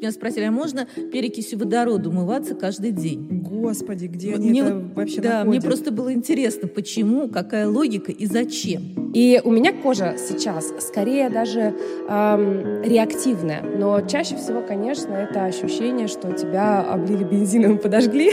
Меня спросили, а можно перекисью водорода умываться каждый день? Господи, где они мне, это вообще Да, находят? мне просто было интересно, почему, какая логика и зачем. И у меня кожа сейчас скорее даже эм, реактивная, но чаще всего, конечно, это ощущение, что тебя облили бензином и подожгли.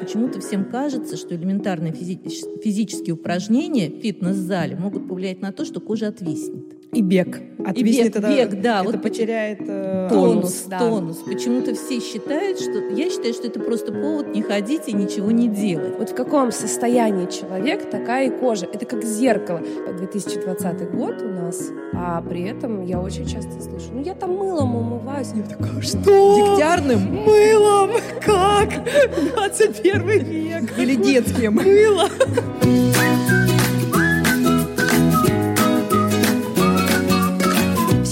Почему-то всем кажется, что элементарные физи- физические упражнения в фитнес-зале могут повлиять на то, что кожа отвиснет. И бег. Отвиснет бег, это, бег, да, это вот потеряет э, тонус, да. тонус. Почему-то все считают, что я считаю, что это просто повод не ходить и ничего не делать. Вот в каком состоянии человек, такая и кожа. Это как зеркало. 2020 год у нас, а при этом я очень часто слышу, ну я там мылом умываюсь. Я такая, что? дегтярным Мылом? Как? 21 век. или детским. Мыло.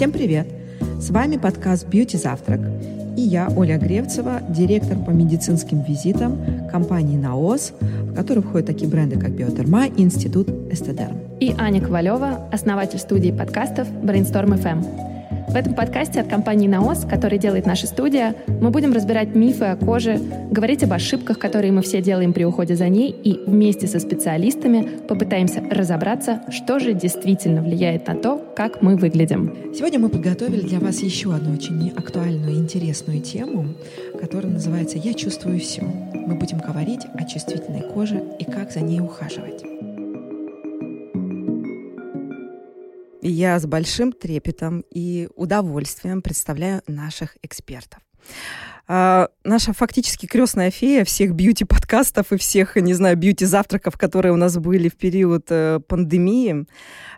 Всем привет! С вами подкаст «Бьюти Завтрак» и я, Оля Гревцева, директор по медицинским визитам компании «Наос», в которую входят такие бренды, как «Биотерма» и Институт «Эстедерм». И Аня Ковалева, основатель студии подкастов Brainstorm FM. В этом подкасте от компании «Наос», который делает наша студия, мы будем разбирать мифы о коже, говорить об ошибках, которые мы все делаем при уходе за ней, и вместе со специалистами попытаемся разобраться, что же действительно влияет на то, как мы выглядим. Сегодня мы подготовили для вас еще одну очень актуальную и интересную тему, которая называется «Я чувствую все». Мы будем говорить о чувствительной коже и как за ней ухаживать. Я с большим трепетом и удовольствием представляю наших экспертов. А, наша фактически крестная фея всех бьюти-подкастов и всех, не знаю, бьюти-завтраков, которые у нас были в период э, пандемии,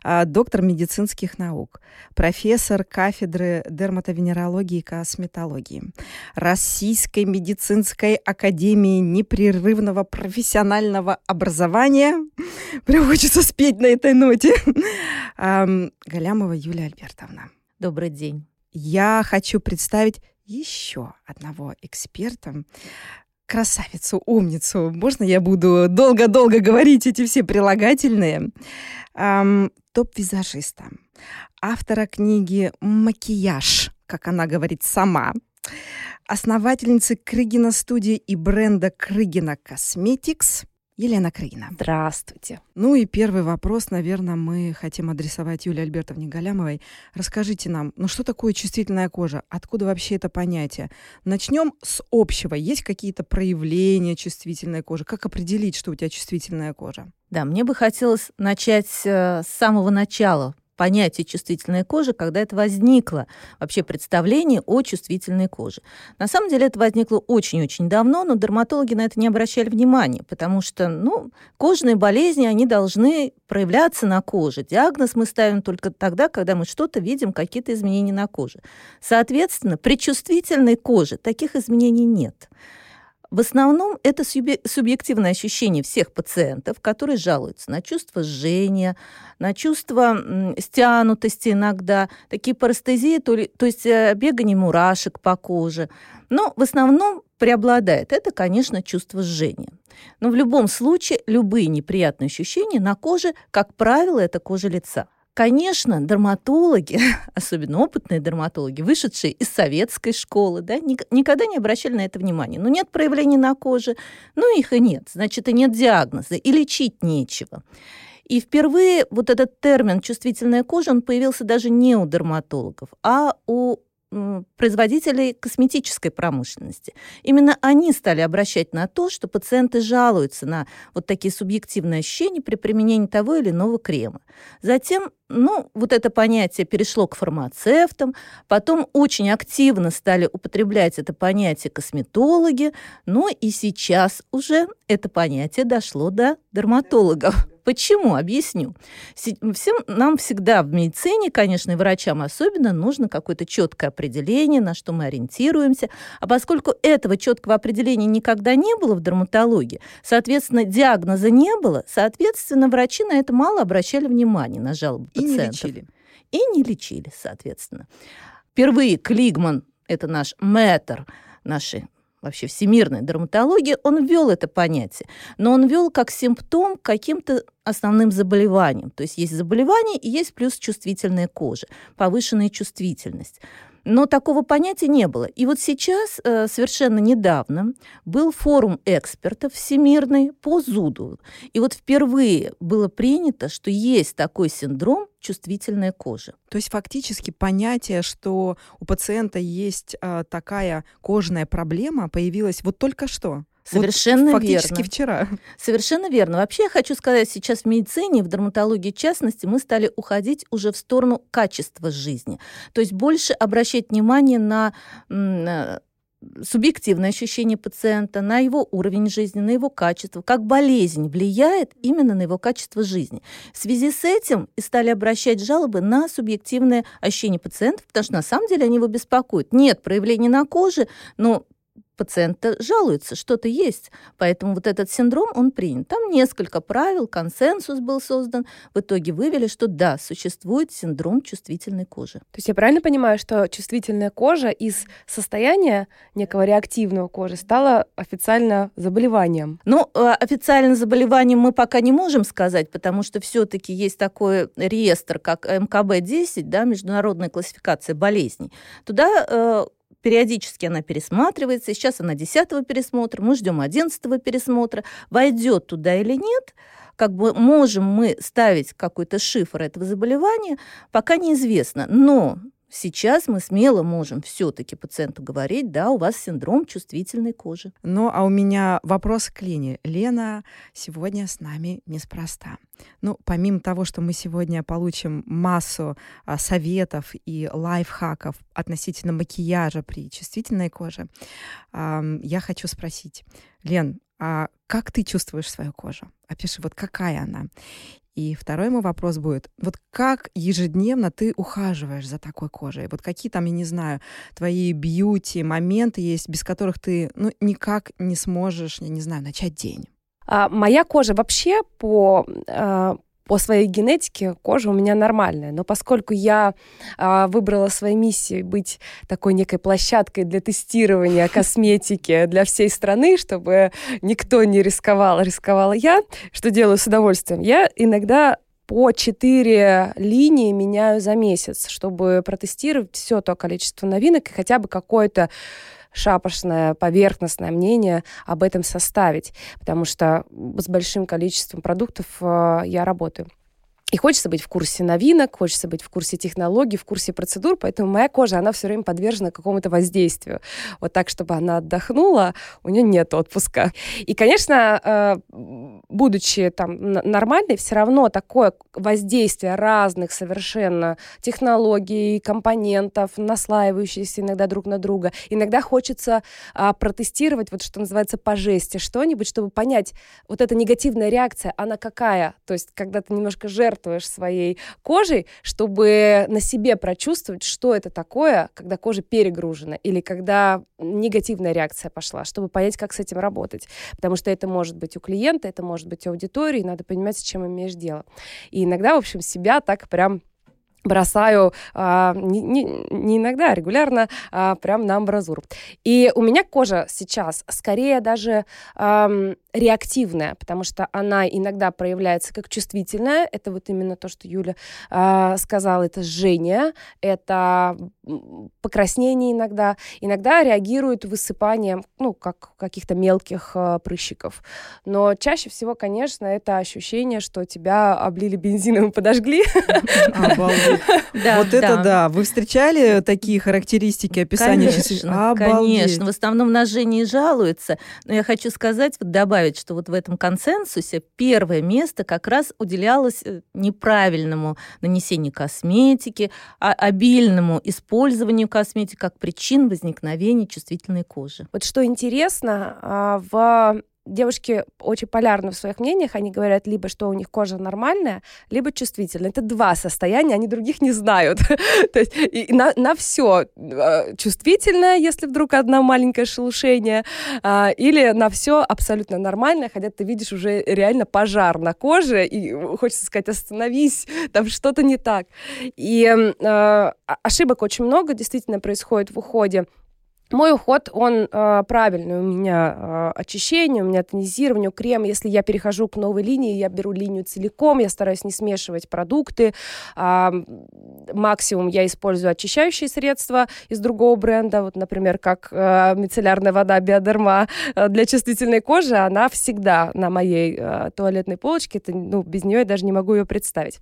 а, доктор медицинских наук, профессор кафедры дерматовенерологии и косметологии Российской медицинской академии непрерывного профессионального образования. Прям хочется спеть на этой ноте. Галямова Юлия Альбертовна. Добрый день. Я хочу представить еще одного эксперта, красавицу, умницу. Можно я буду долго-долго говорить эти все прилагательные? Ам, топ-визажиста, автора книги «Макияж», как она говорит сама, основательницы Крыгина студии и бренда Крыгина Косметикс Елена Крыгина. Здравствуйте. Ну и первый вопрос, наверное, мы хотим адресовать Юлии Альбертовне Галямовой. Расскажите нам, ну что такое чувствительная кожа? Откуда вообще это понятие? Начнем с общего. Есть какие-то проявления чувствительной кожи? Как определить, что у тебя чувствительная кожа? Да, мне бы хотелось начать э, с самого начала понятие чувствительной кожи, когда это возникло, вообще представление о чувствительной коже. На самом деле это возникло очень-очень давно, но дерматологи на это не обращали внимания, потому что, ну, кожные болезни, они должны проявляться на коже. Диагноз мы ставим только тогда, когда мы что-то видим, какие-то изменения на коже. Соответственно, при чувствительной коже таких изменений нет. В основном это субъективное ощущение всех пациентов, которые жалуются на чувство жжения, на чувство стянутости иногда, такие парестезии, то, ли, то есть э, бегание мурашек по коже. Но в основном преобладает это, конечно, чувство жжения. Но в любом случае любые неприятные ощущения на коже, как правило, это кожа лица. Конечно, дерматологи, особенно опытные дерматологи, вышедшие из советской школы, да, никогда не обращали на это внимания. Ну, нет проявлений на коже, ну, их и нет, значит, и нет диагноза, и лечить нечего. И впервые вот этот термин «чувствительная кожа», он появился даже не у дерматологов, а у производителей косметической промышленности. Именно они стали обращать на то, что пациенты жалуются на вот такие субъективные ощущения при применении того или иного крема. Затем, ну, вот это понятие перешло к фармацевтам, потом очень активно стали употреблять это понятие косметологи, но и сейчас уже это понятие дошло до дерматологов. Почему? Объясню. Всем нам всегда в медицине, конечно, и врачам особенно, нужно какое-то четкое определение, на что мы ориентируемся. А поскольку этого четкого определения никогда не было в дерматологии, соответственно, диагноза не было, соответственно, врачи на это мало обращали внимание, на жалобы и пациентов. Не лечили. И не лечили, соответственно. Впервые Клигман, это наш мэтр нашей вообще всемирной дерматологии, он ввел это понятие. Но он ввел как симптом к каким-то основным заболеваниям. То есть есть заболевание и есть плюс чувствительная кожа, повышенная чувствительность. Но такого понятия не было. И вот сейчас, э, совершенно недавно, был форум экспертов всемирный по зуду. И вот впервые было принято, что есть такой синдром чувствительная кожа. То есть фактически понятие, что у пациента есть э, такая кожная проблема, появилось вот только что. Совершенно вот фактически верно. вчера. Совершенно верно. Вообще я хочу сказать, сейчас в медицине, в дерматологии в частности, мы стали уходить уже в сторону качества жизни. То есть больше обращать внимание на э, субъективное ощущение пациента, на его уровень жизни, на его качество, как болезнь влияет именно на его качество жизни. В связи с этим и стали обращать жалобы на субъективное ощущение пациента, потому что на самом деле они его беспокоят. Нет проявлений на коже, но пациента жалуются, что-то есть. Поэтому вот этот синдром, он принят. Там несколько правил, консенсус был создан. В итоге вывели, что да, существует синдром чувствительной кожи. То есть я правильно понимаю, что чувствительная кожа из состояния некого реактивного кожи стала официально заболеванием? Ну, а, официально заболеванием мы пока не можем сказать, потому что все-таки есть такой реестр, как МКБ-10, да, международная классификация болезней. Туда э, Периодически она пересматривается. Сейчас она 10 пересмотра, мы ждем 11 пересмотра. Войдет туда или нет, как бы можем мы ставить какой-то шифр этого заболевания, пока неизвестно. Но Сейчас мы смело можем все-таки пациенту говорить, да, у вас синдром чувствительной кожи. Ну, а у меня вопрос к Лене. Лена сегодня с нами неспроста. Ну, помимо того, что мы сегодня получим массу а, советов и лайфхаков относительно макияжа при чувствительной коже, а, я хочу спросить, Лен, а как ты чувствуешь свою кожу? Опиши, вот какая она. И второй мой вопрос будет, вот как ежедневно ты ухаживаешь за такой кожей? Вот какие там, я не знаю, твои бьюти, моменты есть, без которых ты ну, никак не сможешь, я не знаю, начать день? А, моя кожа вообще по а, по своей генетике кожа у меня нормальная. Но поскольку я а, выбрала своей миссией быть такой некой площадкой для тестирования косметики для всей страны, чтобы никто не рисковал, рисковала я, что делаю с удовольствием, я иногда по 4 линии меняю за месяц, чтобы протестировать все то количество новинок и хотя бы какое-то шапошное, поверхностное мнение об этом составить, потому что с большим количеством продуктов э, я работаю. И хочется быть в курсе новинок, хочется быть в курсе технологий, в курсе процедур, поэтому моя кожа, она все время подвержена какому-то воздействию. Вот так, чтобы она отдохнула, у нее нет отпуска. И, конечно, э, будучи там нормальной, все равно такое воздействие разных совершенно технологий, компонентов, наслаивающихся иногда друг на друга. Иногда хочется а, протестировать, вот что называется, по жести что-нибудь, чтобы понять, вот эта негативная реакция, она какая? То есть, когда ты немножко жертв жертвуешь своей кожей, чтобы на себе прочувствовать, что это такое, когда кожа перегружена или когда негативная реакция пошла, чтобы понять, как с этим работать. Потому что это может быть у клиента, это может быть у аудитории, надо понимать, с чем имеешь дело. И иногда, в общем, себя так прям бросаю а, не, не, не иногда, а регулярно а, прям на амбразуру. И у меня кожа сейчас скорее даже а, реактивная, потому что она иногда проявляется как чувствительная. Это вот именно то, что Юля а, сказала, это жжение, это покраснение иногда. Иногда реагирует высыпанием, ну, как каких-то мелких а, прыщиков. Но чаще всего, конечно, это ощущение, что тебя облили бензином и подожгли. Обалдеть. Да, вот это да. Вы встречали такие характеристики описания? Конечно, конечно. В основном на Жене жалуются. Но я хочу сказать, вот добавить, что вот в этом консенсусе первое место как раз уделялось э, неправильному нанесению косметики, а обильному использованию косметики как причин возникновения чувствительной кожи. Вот что интересно, а, в девушки очень полярны в своих мнениях. Они говорят либо, что у них кожа нормальная, либо чувствительная. Это два состояния, они других не знают. То есть и на, на все а, чувствительное, если вдруг одно маленькое шелушение, а, или на все абсолютно нормальное, хотя ты видишь уже реально пожар на коже, и хочется сказать, остановись, там что-то не так. И а, ошибок очень много действительно происходит в уходе мой уход, он э, правильный. У меня э, очищение, у меня тонизирование, крем. Если я перехожу к новой линии, я беру линию целиком, я стараюсь не смешивать продукты. Э, максимум я использую очищающие средства из другого бренда. Вот, например, как э, мицеллярная вода Биодерма э, для чувствительной кожи. Она всегда на моей э, туалетной полочке. Это, ну, без нее я даже не могу ее представить.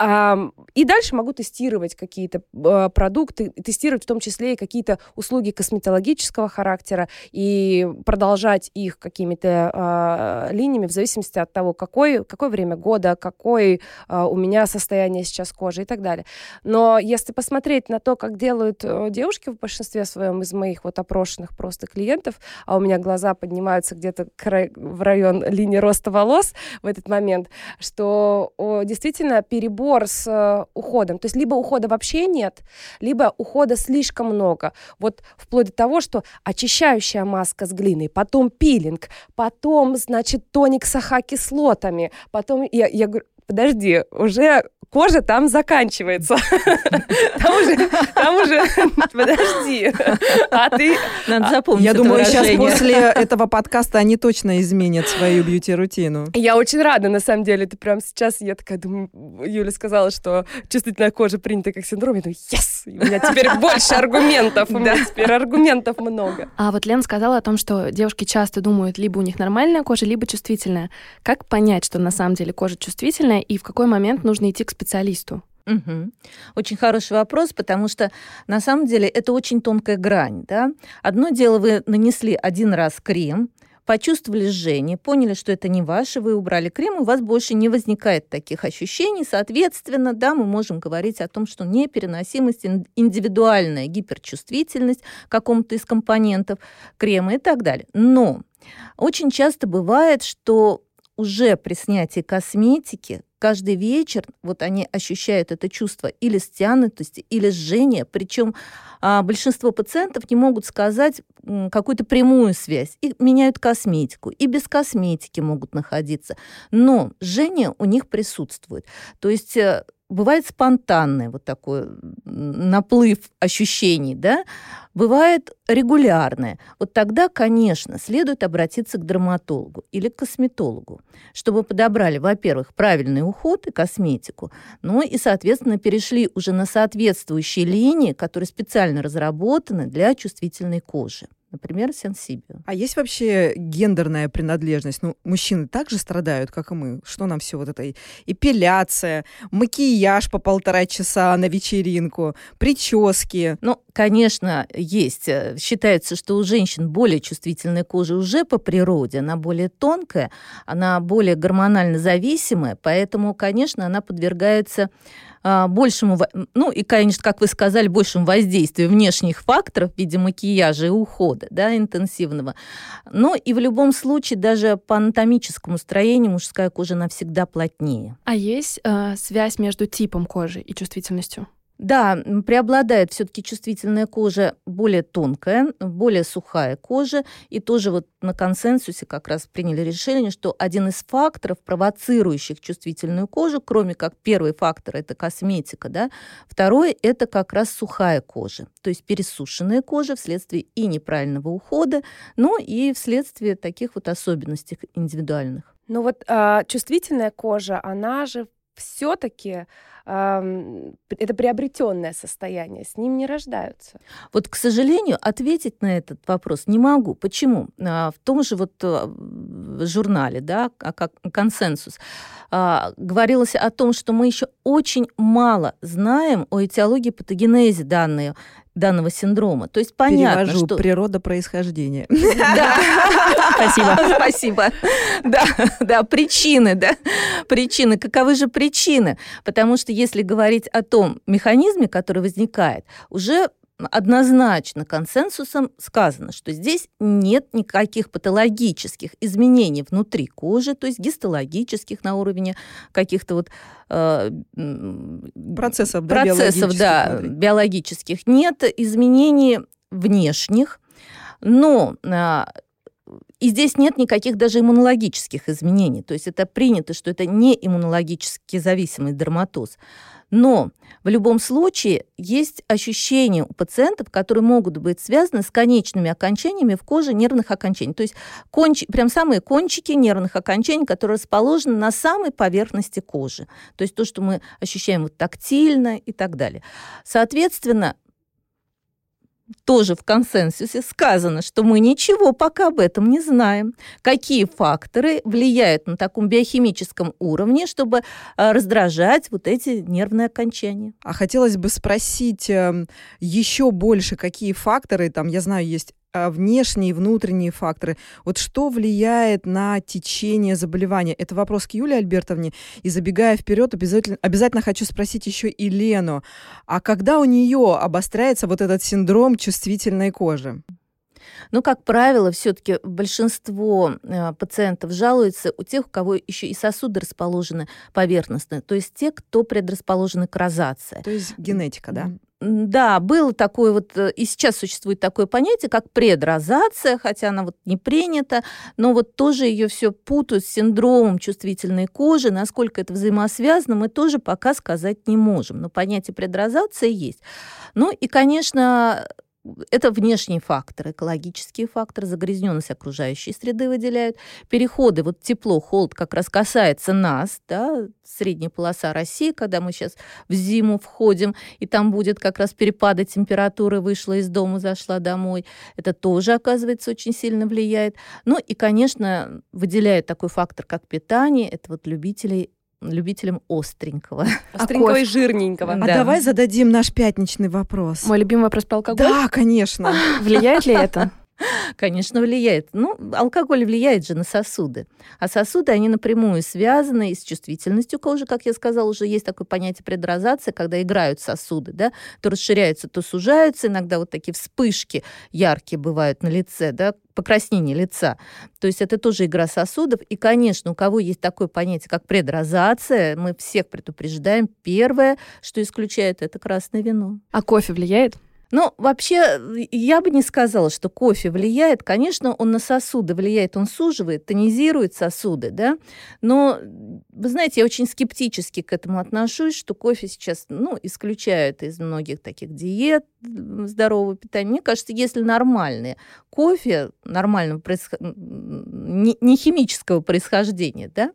И дальше могу тестировать какие-то а, продукты, тестировать в том числе и какие-то услуги косметологического характера и продолжать их какими-то а, линиями в зависимости от того, какой, какое время года, какое а, у меня состояние сейчас кожи и так далее. Но если посмотреть на то, как делают э, девушки в большинстве своем из моих вот опрошенных просто клиентов, а у меня глаза поднимаются где-то в район линии роста волос в этот момент, что действительно перебор перебор с э, уходом. То есть либо ухода вообще нет, либо ухода слишком много. Вот вплоть до того, что очищающая маска с глиной, потом пилинг, потом, значит, тоник с ахакислотами, потом... Я, я говорю, подожди, уже кожа там заканчивается. Там уже, там уже, подожди. А ты... Надо запомнить Я думаю, сейчас после этого подкаста они точно изменят свою бьюти-рутину. Я очень рада, на самом деле. Ты прям сейчас, я такая думаю, Юля сказала, что чувствительная кожа принята как синдром. Я думаю, yes! У меня теперь больше аргументов. У меня теперь аргументов много. А вот Лен сказала о том, что девушки часто думают, либо у них нормальная кожа, либо чувствительная. Как понять, что на самом деле кожа чувствительная, и в какой момент нужно идти к специалисту? Угу. Очень хороший вопрос, потому что на самом деле это очень тонкая грань. Да? Одно дело, вы нанесли один раз крем, почувствовали жжение, поняли, что это не ваше, вы убрали крем, у вас больше не возникает таких ощущений. Соответственно, да, мы можем говорить о том, что непереносимость, индивидуальная гиперчувствительность к какому-то из компонентов крема и так далее. Но очень часто бывает, что уже при снятии косметики каждый вечер вот они ощущают это чувство или стянутости, или жжения, причем а, большинство пациентов не могут сказать какую-то прямую связь. И меняют косметику, и без косметики могут находиться. Но жжение у них присутствует. То есть э, бывает спонтанный вот такой наплыв ощущений, да, бывает регулярное. Вот тогда, конечно, следует обратиться к дерматологу или к косметологу, чтобы подобрали, во-первых, правильный уход и косметику, ну и, соответственно, перешли уже на соответствующие линии, которые специально разработаны для чувствительной кожи например, сенсибио. А есть вообще гендерная принадлежность? Ну, мужчины также страдают, как и мы. Что нам все вот это? Эпиляция, макияж по полтора часа на вечеринку, прически. Ну, конечно, есть. Считается, что у женщин более чувствительная кожа уже по природе, она более тонкая, она более гормонально зависимая, поэтому, конечно, она подвергается большему, ну и, конечно, как вы сказали, большему воздействию внешних факторов в виде макияжа и ухода, да, интенсивного. Но и в любом случае даже по анатомическому строению мужская кожа навсегда плотнее. А есть э, связь между типом кожи и чувствительностью? Да, преобладает все-таки чувствительная кожа более тонкая, более сухая кожа. И тоже вот на консенсусе как раз приняли решение, что один из факторов, провоцирующих чувствительную кожу, кроме как первый фактор это косметика, да, второй это как раз сухая кожа, то есть пересушенная кожа вследствие и неправильного ухода, но и вследствие таких вот особенностей индивидуальных. Ну вот э, чувствительная кожа, она же все-таки это приобретенное состояние, с ним не рождаются. Вот, к сожалению, ответить на этот вопрос не могу. Почему? А, в том же вот а, журнале, да, как консенсус, а, говорилось о том, что мы еще очень мало знаем о этиологии патогенезе данные данного синдрома. То есть понятно, Перевожу, что... природа происхождения. Да. Спасибо. Спасибо. Да, да, причины, да. Причины. Каковы же причины? Потому что если говорить о том механизме, который возникает, уже однозначно консенсусом сказано, что здесь нет никаких патологических изменений внутри кожи, то есть гистологических на уровне каких-то вот э, процессов, да, процессов, да, биологических. Нет изменений внешних, но э, И здесь нет никаких даже иммунологических изменений. То есть это принято, что это не иммунологически зависимый дерматоз. Но в любом случае есть ощущения у пациентов, которые могут быть связаны с конечными окончаниями в коже нервных окончаний. То есть конч... прям самые кончики нервных окончаний, которые расположены на самой поверхности кожи. То есть то, что мы ощущаем вот тактильно и так далее. Соответственно, тоже в консенсусе сказано, что мы ничего пока об этом не знаем. Какие факторы влияют на таком биохимическом уровне, чтобы э, раздражать вот эти нервные окончания. А хотелось бы спросить э, еще больше, какие факторы, там, я знаю, есть а, внешние и внутренние факторы. Вот что влияет на течение заболевания? Это вопрос к Юлии Альбертовне. И забегая вперед, обязательно, обязательно хочу спросить еще и Лену. А когда у нее обостряется вот этот синдром чувствительной кожи? Ну, как правило, все-таки большинство э, пациентов жалуются у тех, у кого еще и сосуды расположены поверхностно, то есть те, кто предрасположены к розации. То есть генетика, да? Да, было такое вот, э, и сейчас существует такое понятие, как предрозация, хотя она вот не принята, но вот тоже ее все путают с синдромом чувствительной кожи. Насколько это взаимосвязано, мы тоже пока сказать не можем. Но понятие предрозации есть. Ну и, конечно, это внешние факторы, экологические факторы, загрязненность окружающей среды выделяют. Переходы, вот тепло, холод как раз касается нас, да, средняя полоса России, когда мы сейчас в зиму входим, и там будет как раз перепады температуры, вышла из дома, зашла домой. Это тоже, оказывается, очень сильно влияет. Ну и, конечно, выделяет такой фактор, как питание. Это вот любителей любителям остренького. Остренького и жирненького. А давай зададим наш пятничный вопрос. Мой любимый вопрос про алкоголь? Да, конечно. Влияет ли это? Конечно, влияет. Ну, алкоголь влияет же на сосуды. А сосуды, они напрямую связаны и с чувствительностью кожи, как я сказала, уже есть такое понятие предрозация, когда играют сосуды, да, то расширяются, то сужаются. Иногда вот такие вспышки яркие бывают на лице, да, покраснение лица. То есть это тоже игра сосудов. И, конечно, у кого есть такое понятие, как предрозация, мы всех предупреждаем. Первое, что исключает, это красное вино. А кофе влияет? Ну, вообще, я бы не сказала, что кофе влияет. Конечно, он на сосуды влияет, он суживает, тонизирует сосуды, да. Но, вы знаете, я очень скептически к этому отношусь, что кофе сейчас, ну, исключают из многих таких диет здорового питания. Мне кажется, если нормальные кофе нормального происход... не химического происхождения, да,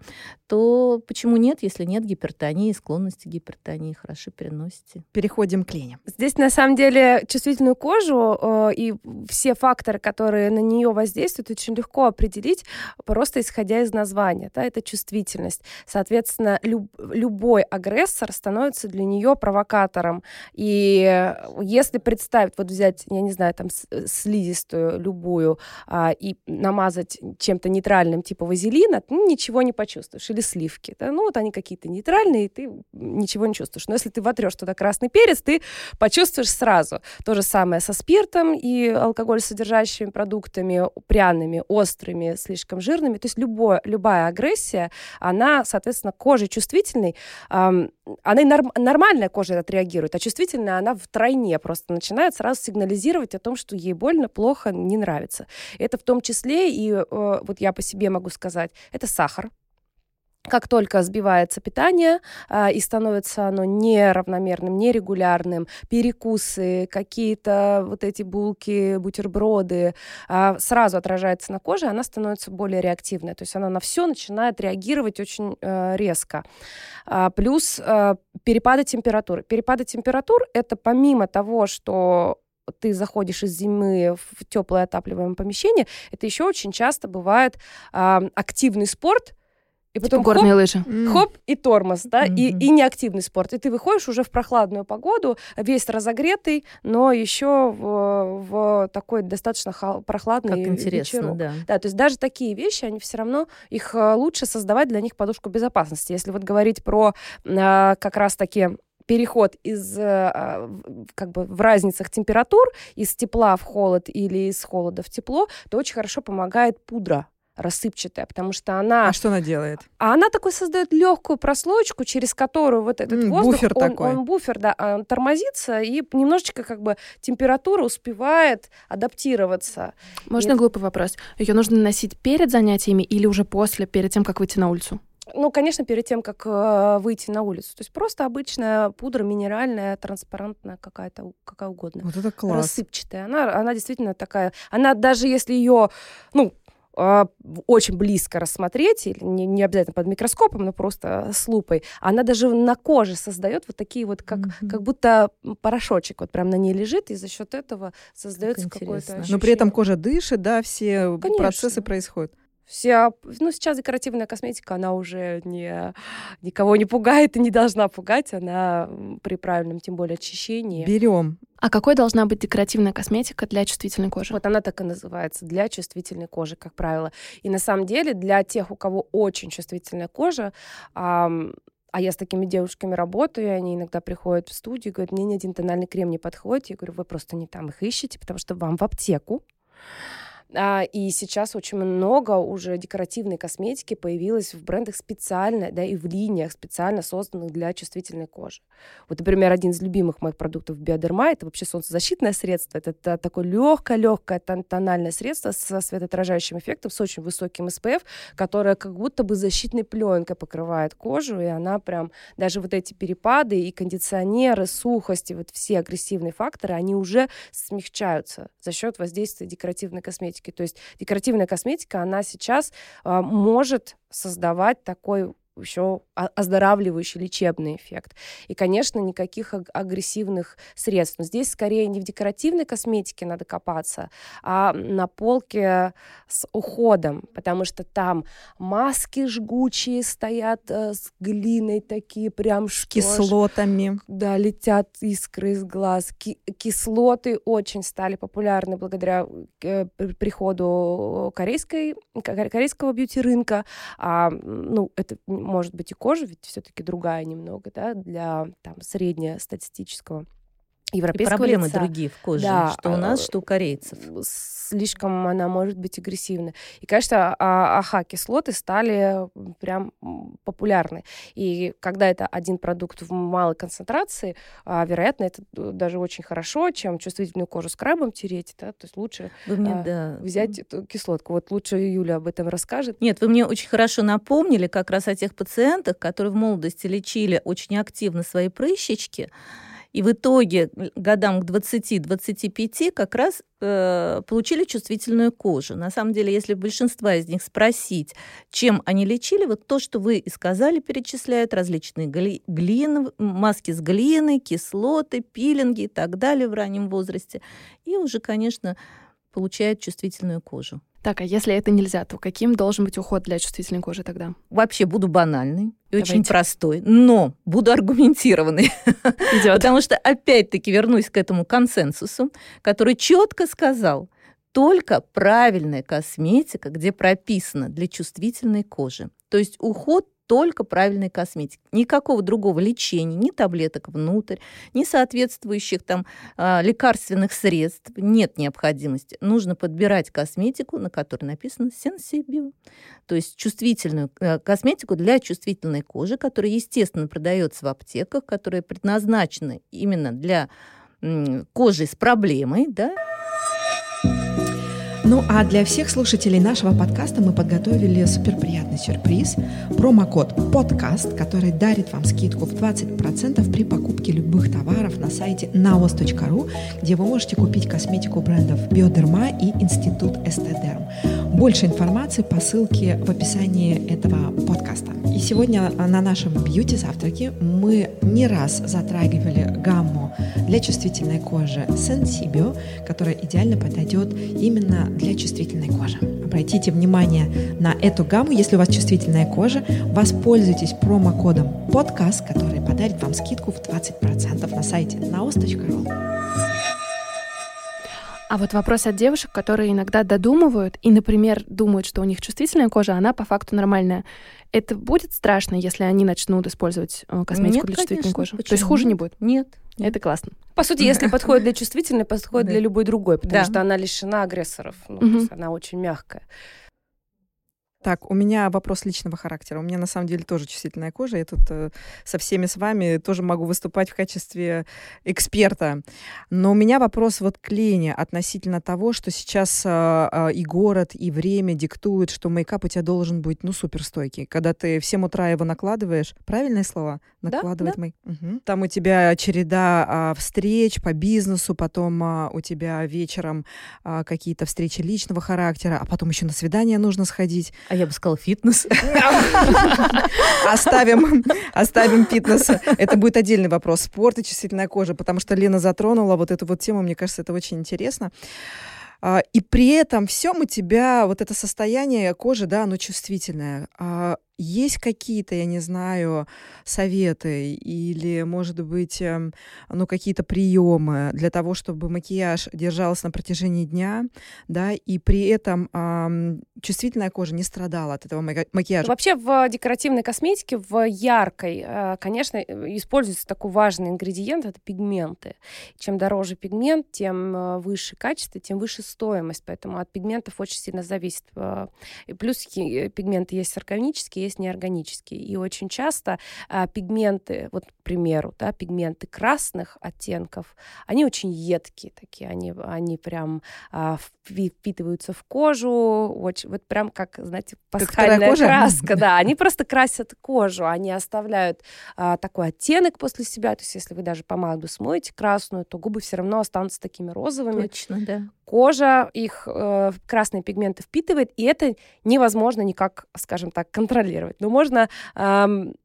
то почему нет, если нет гипертонии, склонности к гипертонии, хорошо переносите. Переходим к Лене. Здесь, на самом деле, чувствительную кожу э, и все факторы, которые на нее воздействуют, очень легко определить, просто исходя из названия. Да, это чувствительность. Соответственно, люб, любой агрессор становится для нее провокатором. И если представить, вот взять, я не знаю, там слизистую любую а, и намазать чем-то нейтральным, типа вазелина, ты ничего не почувствуешь или сливки. Да? Ну, вот они какие-то нейтральные, и ты ничего не чувствуешь. Но если ты вотрешь туда красный перец, ты почувствуешь сразу. То же самое со спиртом и алкоголь содержащими продуктами, пряными, острыми, слишком жирными. То есть любое, любая агрессия, она, соответственно, кожей чувствительной, эм, она и норм, нормальная кожа отреагирует, а чувствительная она втройне просто начинает сразу сигнализировать о том, что ей больно, плохо, не нравится. Это в том числе, и э, вот я по себе могу сказать, это сахар, как только сбивается питание а, и становится оно неравномерным, нерегулярным, перекусы, какие-то вот эти булки, бутерброды, а, сразу отражается на коже, она становится более реактивной. То есть она на все начинает реагировать очень а, резко. А, плюс а, перепады температуры. Перепады температур это помимо того, что ты заходишь из зимы в теплое отапливаемое помещение, это еще очень часто бывает а, активный спорт, и потом типа горные хоп, лыжи. Хоп, и тормоз, да, mm-hmm. и, и неактивный спорт. И ты выходишь уже в прохладную погоду, весь разогретый, но еще в, в такой достаточно хол- прохладный Как интересно, вечерок. да. Да, то есть даже такие вещи, они все равно, их э, лучше создавать для них подушку безопасности. Если вот говорить про э, как раз-таки переход из э, как бы в разницах температур из тепла в холод или из холода в тепло, то очень хорошо помогает пудра рассыпчатая, потому что она... А что она делает? А она такой создает легкую прослойку, через которую вот этот М, воздух, буфер он, такой. он буфер, да, а, он тормозится, и немножечко как бы температура успевает адаптироваться. Можно Нет. глупый вопрос? Ее нужно наносить перед занятиями или уже после, перед тем, как выйти на улицу? Ну, конечно, перед тем, как э, выйти на улицу. То есть просто обычная пудра минеральная, транспарантная какая-то, какая угодно. Вот это класс. Рассыпчатая. Она, она действительно такая... Она даже если ее, ну, а, очень близко рассмотреть, или не, не обязательно под микроскопом, но просто с лупой, она даже на коже создает вот такие вот, как, Мгм. как будто порошочек вот прям на ней лежит, и за счет этого создается какое-то интересно. ощущение. Но при этом кожа дышит, да, все Конечно. процессы происходят. Вся, ну, сейчас декоративная косметика, она уже не, никого не пугает и не должна пугать. Она при правильном, тем более, очищении. Берем. А какой должна быть декоративная косметика для чувствительной кожи? Вот она так и называется, для чувствительной кожи, как правило. И на самом деле для тех, у кого очень чувствительная кожа, ам, а я с такими девушками работаю, и они иногда приходят в студию и говорят, мне ни один тональный крем не подходит. Я говорю, вы просто не там их ищете, потому что вам в аптеку. А, и сейчас очень много уже декоративной косметики появилось в брендах специально, да, и в линиях специально созданных для чувствительной кожи. Вот, например, один из любимых моих продуктов Биодерма это вообще солнцезащитное средство. Это, та- такое легкое-легкое тональное средство со светоотражающим эффектом, с очень высоким SPF, которое как будто бы защитной пленкой покрывает кожу, и она прям даже вот эти перепады и кондиционеры, сухость, и вот все агрессивные факторы, они уже смягчаются за счет воздействия декоративной косметики. То есть декоративная косметика, она сейчас а, может создавать такой еще оздоравливающий лечебный эффект. И, конечно, никаких аг- агрессивных средств. Но здесь скорее не в декоративной косметике надо копаться, а на полке с уходом, потому что там маски жгучие стоят э, с глиной такие, прям ж. Кислотами. Да, летят искры из глаз. Ки- кислоты очень стали популярны благодаря э, при- приходу корейской, ко- корейского бьюти-рынка. А, ну, это может быть и кожа, ведь все-таки другая немного, да, для там среднестатистического И европейского проблемы лица. другие в коже, Да, что у нас, а, что у корейцев. Слишком она может быть агрессивна. И, конечно, а- АХ-кислоты стали прям популярны. И когда это один продукт в малой концентрации, а, вероятно, это даже очень хорошо, чем чувствительную кожу скрабом тереть. Да? То есть лучше Вы мне, а, да, взять эту кислотку. Вот лучше Юля об этом расскажет. Нет, вы мне очень хорошо напомнили как раз о тех пациентах, которые в молодости лечили очень активно свои прыщички, и в итоге годам к 20-25 как раз э, получили чувствительную кожу. На самом деле, если большинства из них спросить, чем они лечили, вот то, что вы и сказали, перечисляют различные гли- глины, маски с глиной, кислоты, пилинги и так далее в раннем возрасте. И уже, конечно, получают чувствительную кожу. Так, а если это нельзя, то каким должен быть уход для чувствительной кожи тогда? Вообще буду банальной и очень Давайте. простой, но буду аргументированной, Идет. потому что опять-таки вернусь к этому консенсусу, который четко сказал, только правильная косметика, где прописано для чувствительной кожи. То есть уход только правильной косметики. Никакого другого лечения, ни таблеток внутрь, ни соответствующих там а, лекарственных средств нет необходимости. Нужно подбирать косметику, на которой написано Sensibio. То есть чувствительную э, косметику для чувствительной кожи, которая, естественно, продается в аптеках, которая предназначена именно для кожи с проблемой, да, Ну а для всех слушателей нашего подкаста мы подготовили суперприятный сюрприз. Промокод подкаст, который дарит вам скидку в 20% при покупке любых товаров на сайте naos.ru, где вы можете купить косметику брендов Биодерма и Институт Эстедерм. Больше информации по ссылке в описании этого подкаста. И сегодня на нашем бьюти-завтраке мы не раз затрагивали гамму для чувствительной кожи Sensibio, которая идеально подойдет именно для чувствительной кожи. Обратите внимание на эту гамму, если у вас чувствительная кожа, воспользуйтесь промокодом подкаст, который подарит вам скидку в 20% на сайте naos.ru. А вот вопрос от девушек, которые иногда додумывают и, например, думают, что у них чувствительная кожа, она по факту нормальная. Это будет страшно, если они начнут использовать э, косметику Нет, для чувствительной конечно. кожи? То есть Почему? хуже не будет? нет. Это классно. По сути, если подходит для чувствительной, подходит для любой другой, потому что она лишена агрессоров. Ну, она очень мягкая. Так, у меня вопрос личного характера. У меня на самом деле тоже чувствительная кожа. Я тут э, со всеми с вами тоже могу выступать в качестве эксперта. Но у меня вопрос вот к Лене относительно того, что сейчас э, э, и город, и время диктуют, что мейкап у тебя должен быть, ну, суперстойкий. Когда ты в 7 утра его накладываешь, правильные слова? Накладывать да. мейк. Угу. Там у тебя череда а, встреч по бизнесу, потом а, у тебя вечером а, какие-то встречи личного характера, а потом еще на свидание нужно сходить. А я бы сказала фитнес. Оставим, оставим фитнес. Это будет отдельный вопрос. Спорт и чувствительная кожа, потому что Лена затронула вот эту вот тему. Мне кажется, это очень интересно. А, и при этом всем у тебя вот это состояние кожи, да, оно чувствительное. Есть какие-то, я не знаю, советы или, может быть, эм, ну, какие-то приемы для того, чтобы макияж держался на протяжении дня, да, и при этом эм, чувствительная кожа не страдала от этого макияжа? Вообще в декоративной косметике, в яркой, э, конечно, э, используется такой важный ингредиент — это пигменты. Чем дороже пигмент, тем э, выше качество, тем выше стоимость, поэтому от пигментов очень сильно зависит. Плюс пигменты есть органические, есть неорганические. И очень часто а, пигменты, вот, к примеру, да, пигменты красных оттенков, они очень едкие такие, они, они прям а, впитываются в кожу, очень, вот прям как, знаете, пасхальная как краска, да, они просто красят кожу, они оставляют а, такой оттенок после себя, то есть если вы даже помаду смоете красную, то губы все равно останутся такими розовыми. Точно, да кожа их э, красные пигменты впитывает, и это невозможно никак, скажем так, контролировать. Но можно эм,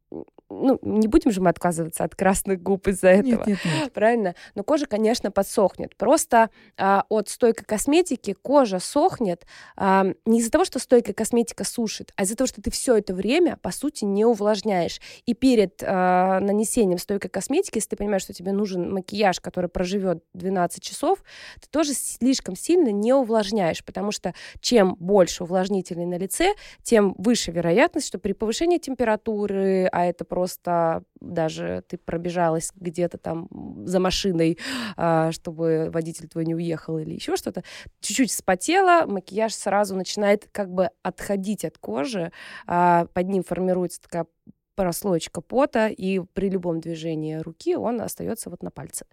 ну, не будем же мы отказываться от красных губ из-за этого, нет, нет, нет. правильно? Но кожа, конечно, подсохнет. Просто а, от стойкой косметики кожа сохнет а, не из-за того, что стойкая косметика сушит, а из-за того, что ты все это время, по сути, не увлажняешь. И перед а, нанесением стойкой косметики, если ты понимаешь, что тебе нужен макияж, который проживет 12 часов, ты тоже слишком сильно не увлажняешь, потому что чем больше увлажнителей на лице, тем выше вероятность, что при повышении температуры, а это просто просто даже ты пробежалась где-то там за машиной, а, чтобы водитель твой не уехал или еще что-то, чуть-чуть спотела, макияж сразу начинает как бы отходить от кожи, а, под ним формируется такая прослоечка пота, и при любом движении руки он остается вот на пальце.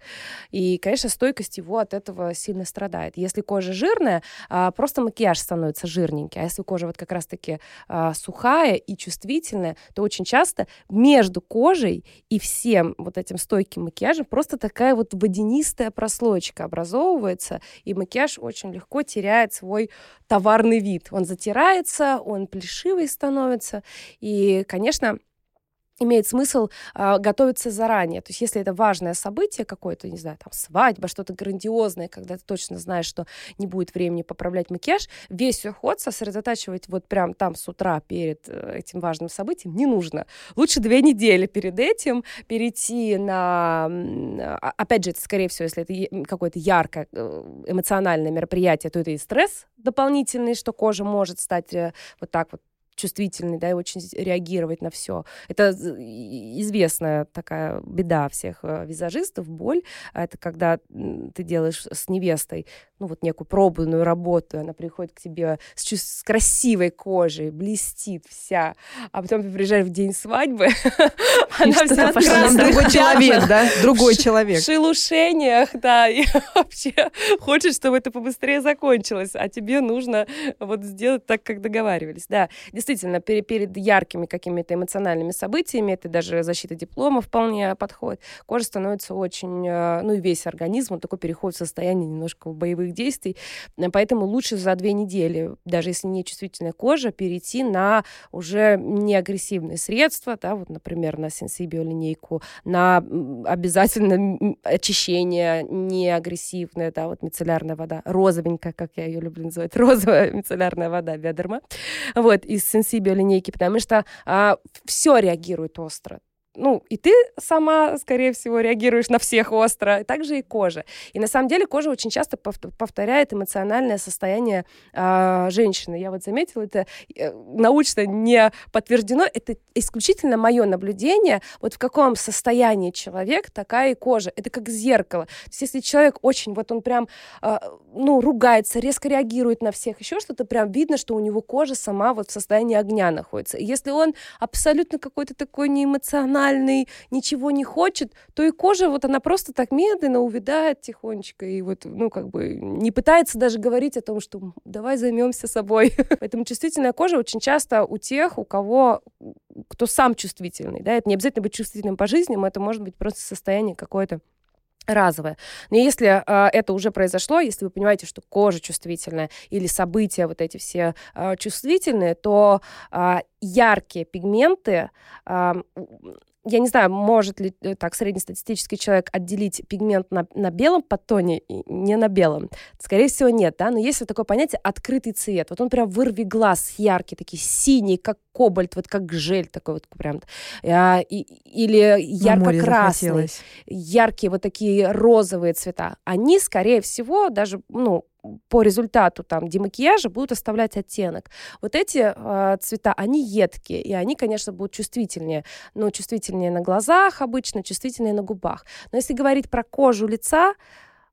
И, конечно, стойкость его от этого сильно страдает. Если кожа жирная, а, просто макияж становится жирненький. А если кожа вот как раз-таки а, сухая и чувствительная, то очень часто между кожей и всем вот этим стойким макияжем просто такая вот водянистая прослоечка образовывается, и макияж очень легко теряет свой товарный вид. Он затирается, он плешивый становится, и, конечно, имеет смысл э, готовиться заранее. То есть если это важное событие какое-то, не знаю, там свадьба, что-то грандиозное, когда ты точно знаешь, что не будет времени поправлять макияж, весь уход сосредотачивать вот прям там с утра перед э, этим важным событием не нужно. Лучше две недели перед этим перейти на... А, опять же, это, скорее всего, если это какое-то яркое э, эмоциональное мероприятие, то это и стресс дополнительный, что кожа может стать э, вот так вот чувствительный, да, и очень реагировать на все. Это известная такая беда всех э, визажистов, боль. А это когда ты делаешь с невестой, ну, вот некую пробную работу, она приходит к тебе с, с красивой кожей, блестит вся, а потом ты приезжаешь в день свадьбы, она вся Другой человек, да? Другой человек. В шелушениях, да, и вообще хочешь, чтобы это побыстрее закончилось, а тебе нужно вот сделать так, как договаривались. Да, действительно, перед, перед яркими какими-то эмоциональными событиями, это даже защита диплома вполне подходит, кожа становится очень, э, ну и весь организм, он такой переходит в состояние немножко боевых действий, поэтому лучше за две недели, даже если не чувствительная кожа, перейти на уже не агрессивные средства, да, вот, например, на сенсибио линейку, на обязательно очищение не агрессивное, да, вот мицеллярная вода, розовенькая, как я ее люблю называть, розовая мицеллярная вода биодерма, вот, из сенсибио линейки, потому что а, все реагирует остро ну, и ты сама, скорее всего, реагируешь на всех остро, также и кожа. И на самом деле кожа очень часто повторяет эмоциональное состояние э, женщины. Я вот заметила, это э, научно не подтверждено, это исключительно мое наблюдение, вот в каком состоянии человек, такая и кожа. Это как зеркало. То есть если человек очень, вот он прям, э, ну, ругается, резко реагирует на всех, еще что-то, прям видно, что у него кожа сама вот в состоянии огня находится. И если он абсолютно какой-то такой неэмоциональный, ничего не хочет, то и кожа вот она просто так медленно увядает тихонечко и вот, ну, как бы не пытается даже говорить о том, что давай займемся собой. Поэтому чувствительная кожа очень часто у тех, у кого, кто сам чувствительный, да, это не обязательно быть чувствительным по жизни, это может быть просто состояние какое-то разовое. Но если э, это уже произошло, если вы понимаете, что кожа чувствительная или события вот эти все э, чувствительные, то э, яркие пигменты э, я не знаю, может ли э, так среднестатистический человек отделить пигмент на, на белом подтоне и не на белом? Скорее всего, нет, да, но есть вот такое понятие открытый цвет. Вот он прям вырви глаз яркий, такие синие, как кобальт, вот как жель такой вот прям. А, и, или ярко-красный, яркие вот такие розовые цвета. Они, скорее всего, даже, ну, по результату там демакияжа будут оставлять оттенок. Вот эти э, цвета, они едкие, и они, конечно, будут чувствительнее. Ну, чувствительнее на глазах обычно, чувствительнее на губах. Но если говорить про кожу лица,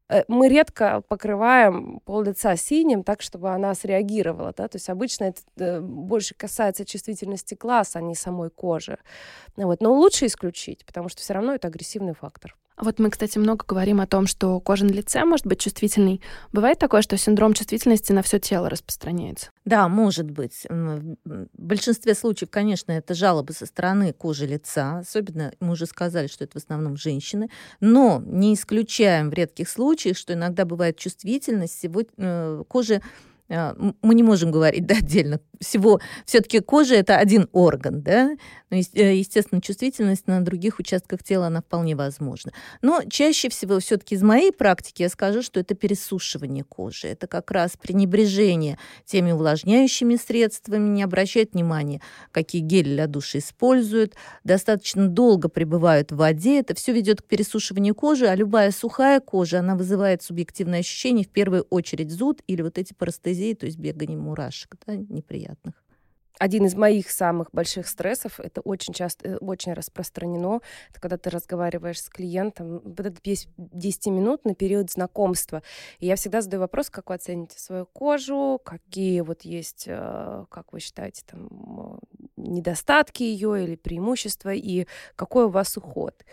э, мы редко покрываем пол лица синим так, чтобы она среагировала. Да? То есть обычно это э, больше касается чувствительности глаз, а не самой кожи. Вот. Но лучше исключить, потому что все равно это агрессивный фактор. Вот мы, кстати, много говорим о том, что кожа на лице может быть чувствительной. Бывает такое, что синдром чувствительности на все тело распространяется? Да, может быть. В большинстве случаев, конечно, это жалобы со стороны кожи лица. Особенно, мы уже сказали, что это в основном женщины. Но не исключаем в редких случаях, что иногда бывает чувствительность э, кожи мы не можем говорить да, отдельно. Всего все-таки кожа это один орган, да. Но, э, естественно, чувствительность на других участках тела она вполне возможна. Но чаще всего все-таки из моей практики я скажу, что это пересушивание кожи. Это как раз пренебрежение теми увлажняющими средствами, не обращать внимания, какие гели для души используют, достаточно долго пребывают в воде. Это все ведет к пересушиванию кожи, а любая сухая кожа, она вызывает субъективное ощущение, в первую очередь зуд или вот эти парастезии анестезии, то есть бегание мурашек, да, неприятных. Один из моих самых больших стрессов, это очень часто, э, очень распространено, это когда ты разговариваешь с клиентом, вот это 10 минут на период знакомства. И я всегда задаю вопрос, как вы оцените свою кожу, какие вот есть, э, как вы считаете, там, недостатки ее или преимущества, и какой у вас уход.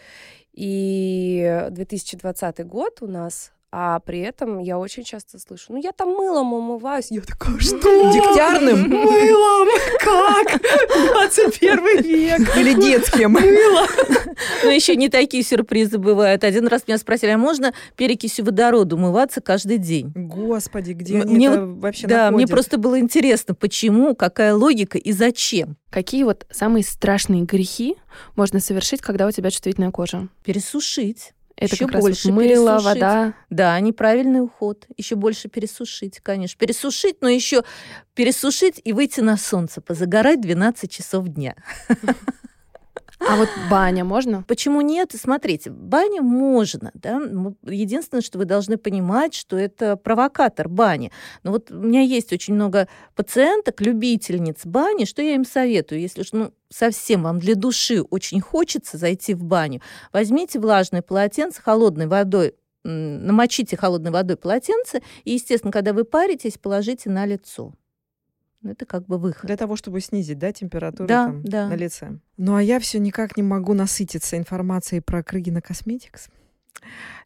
И 2020 год у нас а при этом я очень часто слышу, ну я там мылом умываюсь. Я такая, что? Дегтярным? Мылом? Как? 21 век. Или детским? Мыло. Но еще не такие сюрпризы бывают. Один раз меня спросили, а можно перекисью водорода умываться каждый день? Господи, где мне это вообще Да, мне просто было интересно, почему, какая логика и зачем. Какие вот самые страшные грехи можно совершить, когда у тебя чувствительная кожа? Пересушить. Это еще как больше раз вот мыло, вода. Да, неправильный уход. Еще больше пересушить, конечно. Пересушить, но еще пересушить и выйти на солнце, позагорать 12 часов дня. А вот баня можно? Почему нет? Смотрите, баня можно, да. Единственное, что вы должны понимать, что это провокатор бани. Но вот у меня есть очень много пациенток, любительниц бани, что я им советую, если ну, совсем вам для души очень хочется зайти в баню, возьмите влажное полотенце холодной водой, намочите холодной водой полотенце и, естественно, когда вы паритесь, положите на лицо. Это как бы выход. Для того, чтобы снизить, да, температуру да, там, да. на лице. Ну а я все никак не могу насытиться информацией про Крыгина Косметикс.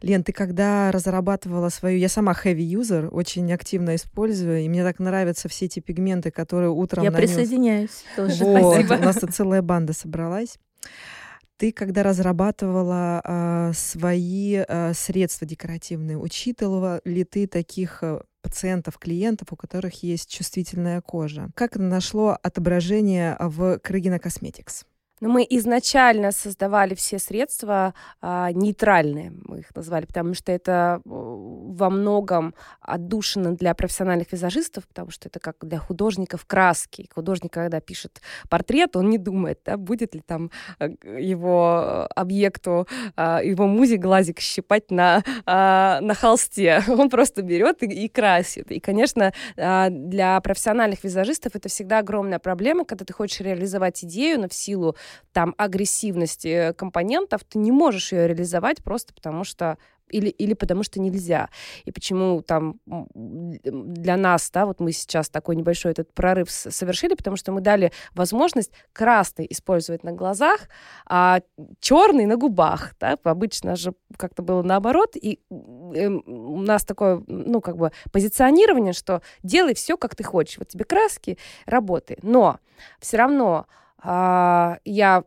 Лен, ты когда разрабатывала свою... Я сама heavy-юзер, очень активно использую, и мне так нравятся все эти пигменты, которые утром Я нанес. присоединяюсь тоже. Вот, Спасибо. У нас тут целая банда собралась. Ты, когда разрабатывала э, свои э, средства декоративные, учитывала ли ты таких э, пациентов, клиентов, у которых есть чувствительная кожа. Как нашло отображение в Крыгина Косметикс? Но мы изначально создавали все средства а, нейтральные, мы их назвали, потому что это э, во многом отдушина для профессиональных визажистов, потому что это как для художников краски. Художник, когда пишет портрет, он не думает, да, будет ли там э, его объекту, а, его музе глазик щипать на, а, на холсте. Он просто берет и, и красит. И, конечно, а, для профессиональных визажистов это всегда огромная проблема, когда ты хочешь реализовать идею, но в силу там агрессивности компонентов, ты не можешь ее реализовать просто потому что или, или потому что нельзя. И почему там для нас, да, вот мы сейчас такой небольшой этот прорыв совершили, потому что мы дали возможность красный использовать на глазах, а черный на губах, да, обычно же как-то было наоборот, и э, у нас такое, ну, как бы позиционирование, что делай все, как ты хочешь, вот тебе краски, работай. Но все равно а, я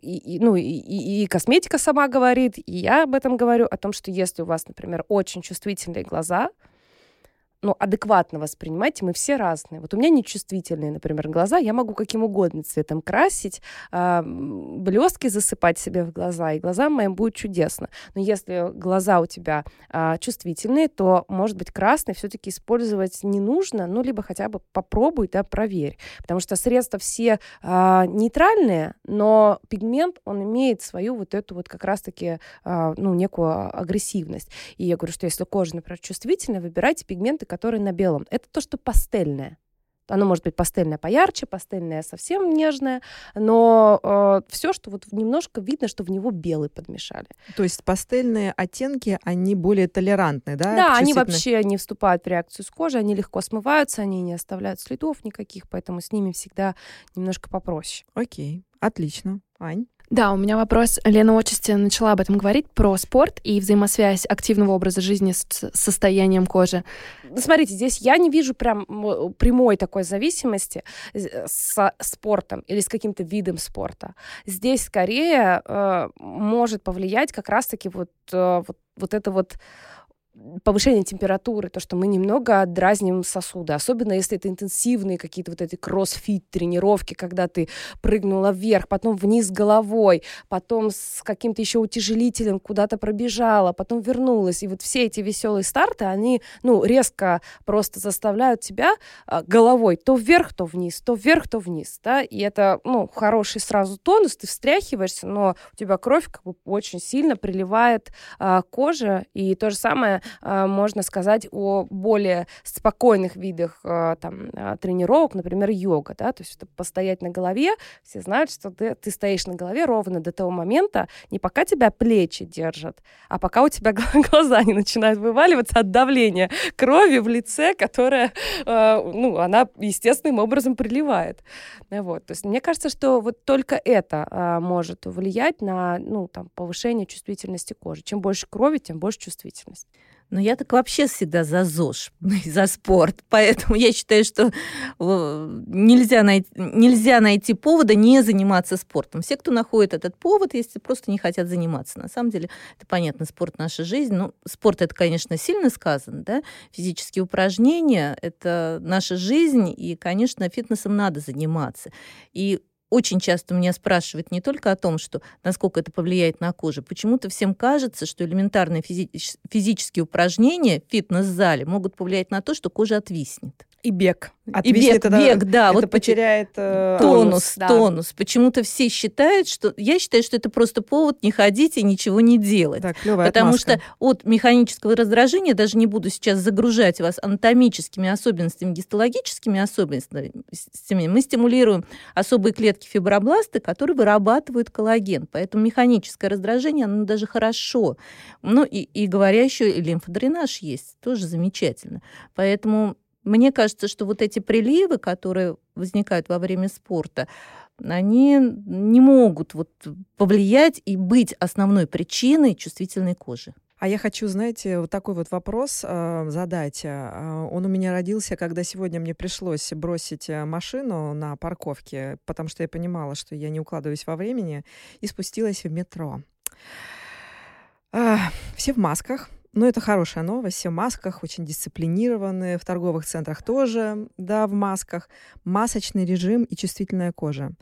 и, и, ну, и, и, косметика сама говорит, и я об этом говорю, о том, что если у вас, например, очень чувствительные глаза, ну, адекватно воспринимайте, мы все разные. Вот у меня нечувствительные, например, глаза, я могу каким угодно цветом красить, э, блестки засыпать себе в глаза, и глазам моим будет чудесно. Но если глаза у тебя э, чувствительные, то, может быть, красный все-таки использовать не нужно, ну, либо хотя бы попробуй, да, проверь. Потому что средства все э, нейтральные, но пигмент, он имеет свою вот эту вот как раз-таки, э, ну, некую агрессивность. И я говорю, что если кожа, например, чувствительная, выбирайте пигменты, которые на белом. Это то, что пастельное. Оно может быть пастельное поярче, пастельное совсем нежное, но э, все, что вот немножко видно, что в него белый подмешали. То есть пастельные оттенки, они более толерантны, да? Да, они вообще не вступают в реакцию с кожей, они легко смываются, они не оставляют следов никаких, поэтому с ними всегда немножко попроще. Окей, отлично. Ань? Да, у меня вопрос. Лена отчасти начала об этом говорить, про спорт и взаимосвязь активного образа жизни с состоянием кожи. Смотрите, здесь я не вижу прям прямой такой зависимости с спортом или с каким-то видом спорта. Здесь скорее э, может повлиять как раз-таки вот, э, вот, вот это вот повышение температуры, то, что мы немного дразним сосуды, особенно если это интенсивные какие-то вот эти кроссфит тренировки, когда ты прыгнула вверх, потом вниз головой, потом с каким-то еще утяжелителем куда-то пробежала, потом вернулась. И вот все эти веселые старты, они, ну, резко просто заставляют тебя а, головой то вверх, то вниз, то вверх, то вниз, да, и это, ну, хороший сразу тонус, ты встряхиваешься, но у тебя кровь как бы очень сильно приливает а, коже, и то же самое можно сказать о более спокойных видах а, там, а, тренировок, например, йога, да, то есть это постоять на голове, все знают, что ты, ты стоишь на голове ровно до того момента, не пока тебя плечи держат, а пока у тебя глаза не начинают вываливаться от давления крови в лице, которая, ну, она естественным образом приливает. Вот. То есть мне кажется, что вот только это может влиять на, ну, там, повышение чувствительности кожи. Чем больше крови, тем больше чувствительность. Но я так вообще всегда за ЗОЖ, за спорт. Поэтому я считаю, что нельзя найти, нельзя найти повода не заниматься спортом. Все, кто находит этот повод, если просто не хотят заниматься. На самом деле, это понятно, спорт — наша жизнь. Ну, спорт — это, конечно, сильно сказано, да? Физические упражнения — это наша жизнь, и, конечно, фитнесом надо заниматься. И очень часто меня спрашивают не только о том, что насколько это повлияет на кожу. Почему-то всем кажется, что элементарные физи- физические упражнения в фитнес-зале могут повлиять на то, что кожа отвиснет. И бег. И бег, тогда бег, да. Это вот потеряет э, тонус, да. тонус. Почему-то все считают, что... Я считаю, что это просто повод не ходить и ничего не делать. Да, Потому отмазка. что от механического раздражения, даже не буду сейчас загружать вас анатомическими особенностями, гистологическими особенностями, мы стимулируем особые клетки фибробласты, которые вырабатывают коллаген. Поэтому механическое раздражение, оно даже хорошо. Ну и, и говоря еще, и лимфодренаж есть, тоже замечательно. Поэтому мне кажется, что вот эти приливы, которые возникают во время спорта, они не могут вот повлиять и быть основной причиной чувствительной кожи. А я хочу, знаете, вот такой вот вопрос э, задать. Э, он у меня родился, когда сегодня мне пришлось бросить э, машину на парковке, потому что я понимала, что я не укладываюсь во времени, и спустилась в метро. Э, все в масках, Ну, это хорошая новость. Все в масках, очень дисциплинированные. В торговых центрах тоже, да, в масках. Масочный режим и чувствительная кожа.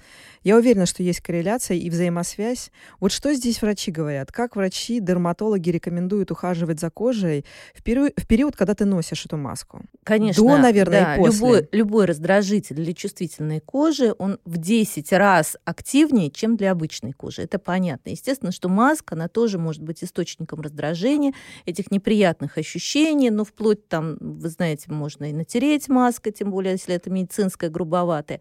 Я уверена, что есть корреляция и взаимосвязь. Вот что здесь врачи говорят? Как врачи, дерматологи рекомендуют ухаживать за кожей в период, в период когда ты носишь эту маску? Конечно. До, наверное, да, и после. Любой, любой раздражитель для чувствительной кожи, он в 10 раз активнее, чем для обычной кожи. Это понятно. Естественно, что маска, она тоже может быть источником раздражения, этих неприятных ощущений, но вплоть там, вы знаете, можно и натереть маской, тем более, если это медицинская, грубоватая.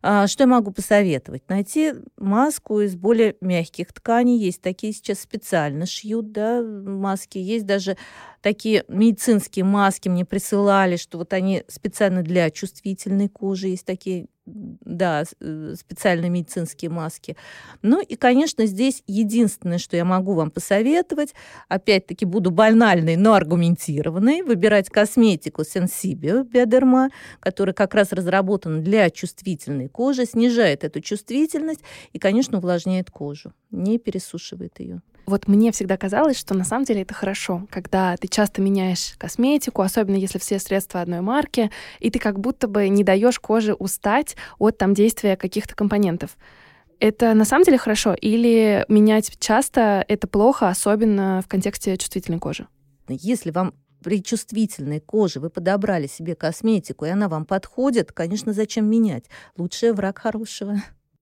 Что я могу посоветовать? Найти маску из более мягких тканей. Есть такие сейчас специально шьют, да, маски. Есть даже такие медицинские маски мне присылали, что вот они специально для чувствительной кожи. Есть такие да, э, специальные медицинские маски. Ну и, конечно, здесь единственное, что я могу вам посоветовать, опять-таки буду банальной, но аргументированной, выбирать косметику Sensibio Биодерма, которая как раз разработана для чувствительной кожи, снижает эту чувствительность и, конечно, увлажняет кожу, не пересушивает ее. Вот мне всегда казалось, что на самом деле это хорошо, когда ты часто меняешь косметику, особенно если все средства одной марки, и ты как будто бы не даешь коже устать от там действия каких-то компонентов. Это на самом деле хорошо или менять часто это плохо, особенно в контексте чувствительной кожи? Если вам при чувствительной коже вы подобрали себе косметику, и она вам подходит, конечно, зачем менять? Лучший враг хорошего.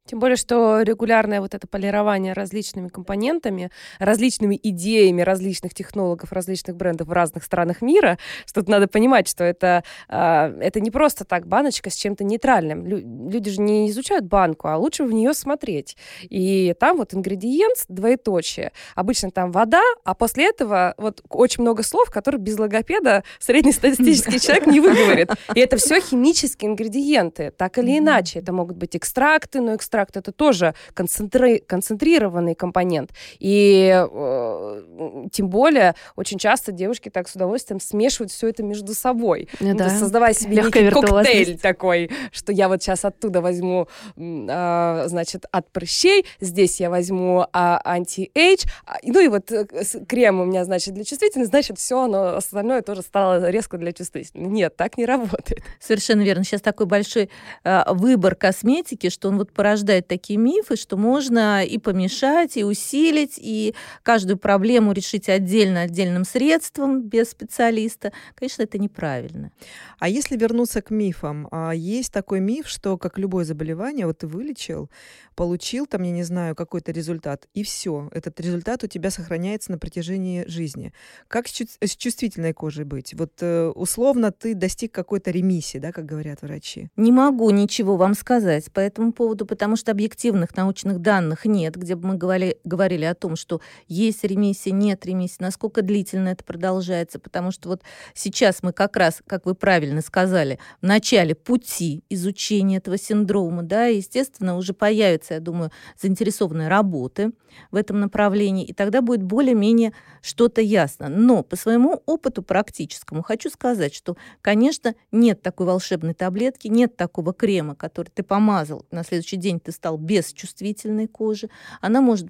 Тем более, что регулярное вот это полирование различными компонентами, различными идеями различных технологов, различных брендов в разных странах мира, что тут надо понимать, что это, э, это не просто так баночка с чем-то нейтральным. Лю- люди же не изучают банку, а лучше в нее смотреть. И там вот ингредиент, двоеточие. Обычно там вода, а после этого вот очень много слов, которые без логопеда среднестатистический человек не выговорит. И это все химические ингредиенты, так или иначе. Это могут быть экстракты, но экстракты экстракт это тоже концентри... концентрированный компонент. И э, тем более очень часто девушки так с удовольствием смешивают все это между собой, ну, да. создавая себе некий коктейль такой, что я вот сейчас оттуда возьму, э, значит, от прыщей, здесь я возьму а, anti-age, а, ну и вот э, крем у меня, значит, для чувствительности, значит, все оно остальное тоже стало резко для чувствительности. Нет, так не работает. Совершенно верно. Сейчас такой большой э, выбор косметики, что он вот порождает порождает такие мифы, что можно и помешать, и усилить, и каждую проблему решить отдельно, отдельным средством, без специалиста. Конечно, это неправильно. А если вернуться к мифам, а, есть такой миф, что как любое заболевание, вот ты вылечил, получил там, я не знаю, какой-то результат, и все, этот результат у тебя сохраняется на протяжении жизни. Как с чувствительной кожей быть? Вот э, условно ты достиг какой-то ремиссии, да, как говорят врачи? Не могу ничего вам сказать по этому поводу, потому потому что объективных научных данных нет, где бы мы говорили, говорили о том, что есть ремиссия, нет ремиссии, насколько длительно это продолжается, потому что вот сейчас мы как раз, как вы правильно сказали, в начале пути изучения этого синдрома, да, и, естественно, уже появятся, я думаю, заинтересованные работы в этом направлении, и тогда будет более-менее что-то ясно. Но по своему опыту практическому хочу сказать, что, конечно, нет такой волшебной таблетки, нет такого крема, который ты помазал, на следующий день ты стал без чувствительной кожи. Она может